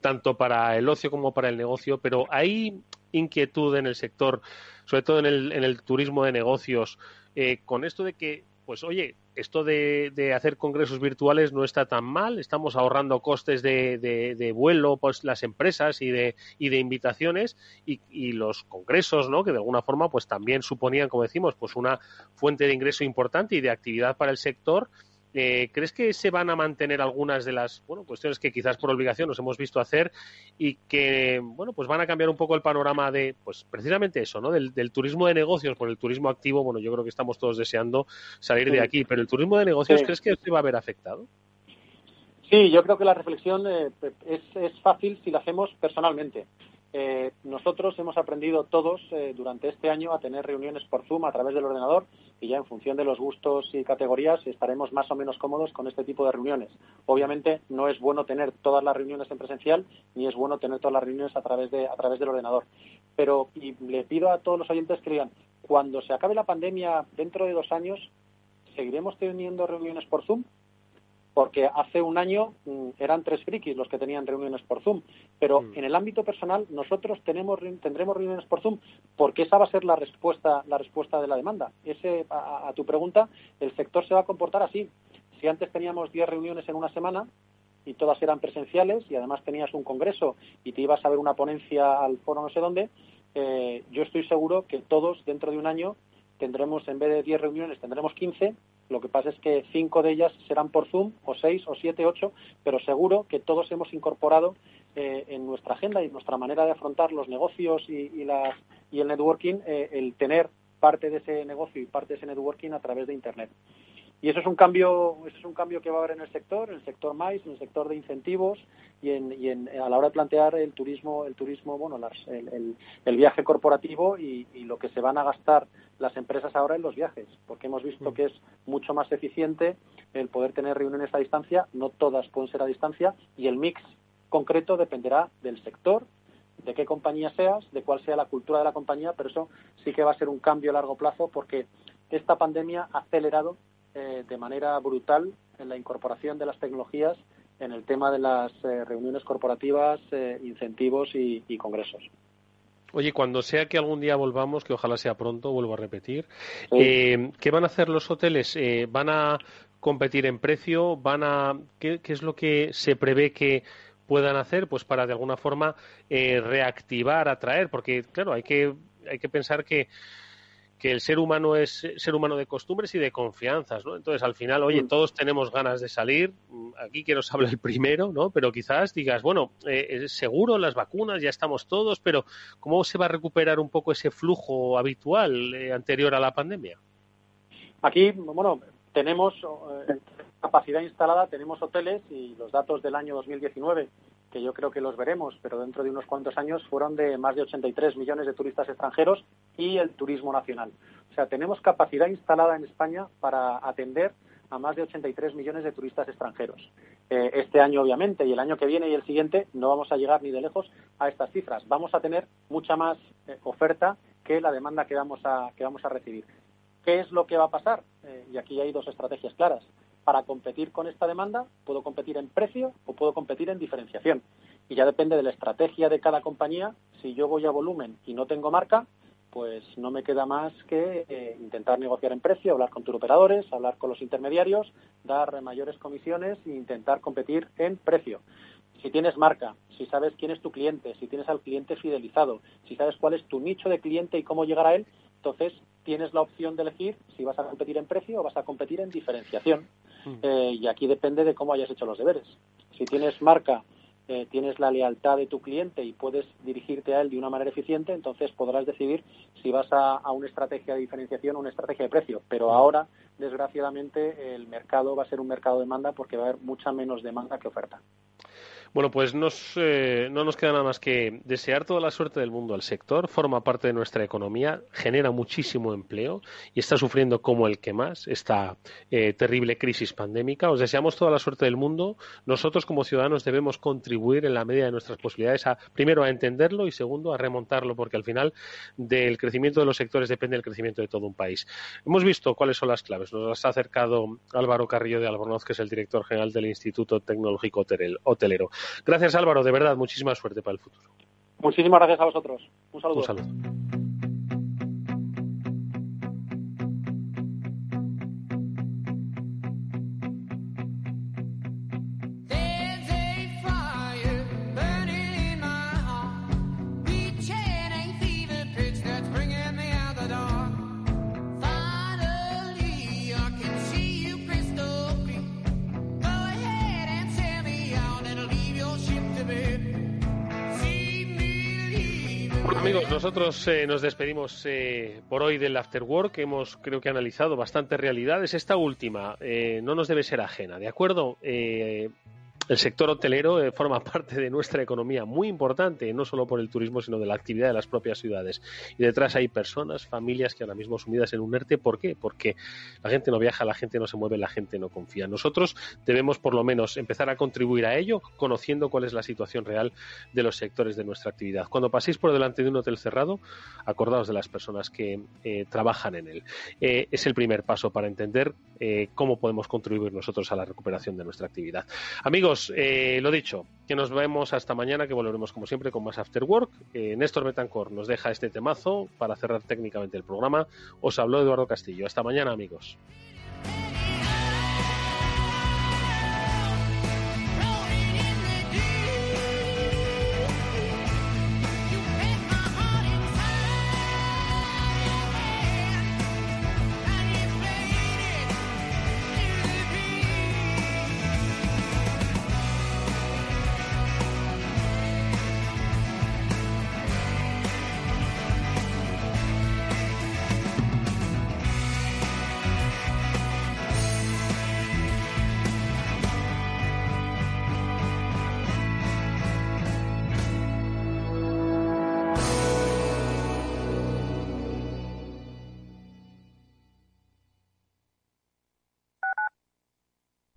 tanto para el ocio como para el negocio, pero hay inquietud en el sector, sobre todo en el, en el turismo de negocios, eh, con esto de que pues oye, esto de, hacer congresos virtuales no está tan mal, estamos ahorrando costes de, vuelo, pues las empresas y de, y de invitaciones. Y, y, los congresos, ¿no? Que de alguna forma pues también suponían, como decimos, pues una fuente de ingreso importante y de actividad para el sector eh, ¿Crees que se van a mantener algunas de las bueno, cuestiones que quizás por obligación nos hemos visto hacer y que bueno, pues van a cambiar un poco el panorama de, pues precisamente eso, ¿no? Del, turismo de negocios por el turismo activo? Bueno, yo creo que estamos todos deseando salir de aquí, pero el turismo de negocios, ¿crees que se va a ver afectado?
Sí, yo creo que la reflexión eh, es, es fácil si la hacemos personalmente. Nosotros hemos aprendido todos eh, durante este año a tener reuniones por Zoom a través del ordenador y ya en función de los gustos y categorías estaremos más o menos cómodos con este tipo de reuniones. Obviamente no es bueno tener todas las reuniones en presencial ni es bueno tener todas las reuniones a través de a través del ordenador. Pero y le pido a todos los oyentes que digan cuando se acabe la pandemia dentro de dos años seguiremos teniendo reuniones por Zoom porque hace un año mm, eran tres frikis los que tenían reuniones por Zoom, pero mm. en el ámbito personal nosotros tenemos, tendremos reuniones por Zoom porque esa va a ser la respuesta, la respuesta de la demanda. Ese, a, tu pregunta, el sector se va a comportar así. Si antes teníamos 10 reuniones en una semana y todas eran presenciales y además tenías un congreso y te ibas a ver una ponencia al foro no sé dónde, eh, yo estoy seguro que todos dentro de un año tendremos, en vez de 10 reuniones, tendremos 15 lo que pasa es que cinco de ellas serán por Zoom, o seis, o siete, ocho, pero seguro que todos hemos incorporado eh, en nuestra agenda y nuestra manera de afrontar los negocios y, y el networking eh, el tener parte de ese negocio y parte de ese networking a través de Internet. Y eso es un cambio, eso es un cambio que va a haber en el sector, en el sector MAIS, en el sector de incentivos y, en, y en, a la hora de plantear el turismo, el turismo, bueno, el, el, viaje corporativo y, y, lo que se van a gastar las empresas ahora en los viajes, porque hemos visto mm. que es mucho más eficiente el poder tener reuniones a distancia, no todas pueden ser a distancia y el mix concreto dependerá del sector, de qué compañía seas, de cuál sea la cultura de la compañía, pero eso sí que va a ser un cambio a largo plazo porque esta pandemia ha acelerado eh, de manera brutal en la incorporación de las tecnologías en el tema de las reuniones corporativas, incentivos y, congresos.
Oye, cuando sea que algún día volvamos, que ojalá sea pronto, vuelvo a repetir, ¿qué van a hacer los hoteles? ¿Van a competir en precio? ¿Van a qué, es lo que se prevé que puedan hacer pues para de alguna forma eh, reactivar, atraer, porque claro, hay que, hay que pensar que, que el ser humano es ser humano de costumbres y de confianzas, ¿no? Entonces, al final, oye, mm. todos tenemos ganas de salir. Aquí quiero saber el primero, ¿no? Pero quizás digas, bueno, eh, seguro las vacunas, ya estamos todos, pero ¿cómo se va a recuperar un poco ese flujo habitual eh, anterior a la pandemia?
Aquí, bueno, tenemos eh, capacidad instalada, tenemos hoteles y los datos del año 2019, que yo creo que los veremos, pero dentro de unos cuantos años fueron de más de 83 millones de turistas extranjeros y el turismo nacional. O sea, tenemos capacidad instalada en España para atender a más de 83 millones de turistas extranjeros. Eh, este año, obviamente, y el año que viene y el siguiente, no vamos a llegar ni de lejos a estas cifras. Vamos a tener mucha más eh, oferta que la demanda que vamos a, que vamos a recibir. ¿Qué es lo que va a pasar? Eh, y aquí hay dos estrategias claras. Para competir con esta demanda, puedo competir en precio o puedo competir en diferenciación. Y ya depende de la estrategia de cada compañía. Si yo voy a volumen y no tengo marca, pues no me queda más que eh, intentar negociar en precio, hablar con operadores, hablar con los intermediarios, dar mayores comisiones e intentar competir en precio. Si tienes marca, si sabes quién es tu cliente, si tienes al cliente fidelizado, si sabes cuál es tu nicho de cliente y cómo llegar a él, entonces tienes la opción de elegir si vas a competir en precio o vas a competir en diferenciación. Eh, y aquí depende de cómo hayas hecho los deberes. Si tienes marca, eh, tienes la lealtad de tu cliente y puedes dirigirte a él de una manera eficiente, entonces podrás decidir si vas a, una estrategia de diferenciación o una estrategia de precio. Pero ahora, desgraciadamente, el mercado va a ser un mercado de demanda porque va a haber mucha menos demanda que oferta.
Bueno, pues no nos queda nada más que desear toda la suerte del mundo al sector. Forma parte de nuestra economía, genera muchísimo empleo y está sufriendo como el que más esta eh, terrible crisis pandémica. Os deseamos toda la suerte del mundo. Nosotros como ciudadanos debemos contribuir en la medida de nuestras posibilidades a, primero, a entenderlo y segundo, a remontarlo, porque al final del crecimiento de los sectores depende el crecimiento de todo un país. Hemos visto cuáles son las claves. Nos las ha acercado Álvaro Carrillo de Albornoz, que es el director general del Instituto Tecnológico Hotelero. Gracias Álvaro, de verdad, muchísima suerte para el futuro.
Muchísimas gracias a vosotros. Un saludo.
Un saludo. Nosotros eh, nos despedimos eh, por hoy del After Work. Hemos, creo que, analizado bastantes realidades. Esta última eh, no nos debe ser ajena, ¿de acuerdo? El sector hotelero eh, forma parte de nuestra economía muy importante, no solo por el turismo, sino de la actividad de las propias ciudades. Y detrás hay personas, familias que ahora mismo sumidas en un ERTE. ¿Por qué? Porque la gente no viaja, la gente no se mueve, la gente no confía. Nosotros debemos, por lo menos, empezar a contribuir a ello, conociendo cuál es la situación real de los sectores de nuestra actividad. Cuando paséis por delante de un hotel cerrado, acordaos de las personas que eh, trabajan en él. Eh, es el primer paso para entender cómo podemos contribuir nosotros a la recuperación de nuestra actividad. Amigos, eh, lo dicho, que nos vemos hasta mañana, que volveremos como siempre con más After Work. Eh, Néstor Betancor nos deja este temazo para cerrar técnicamente el programa. Os habló Eduardo Castillo. Hasta mañana, amigos.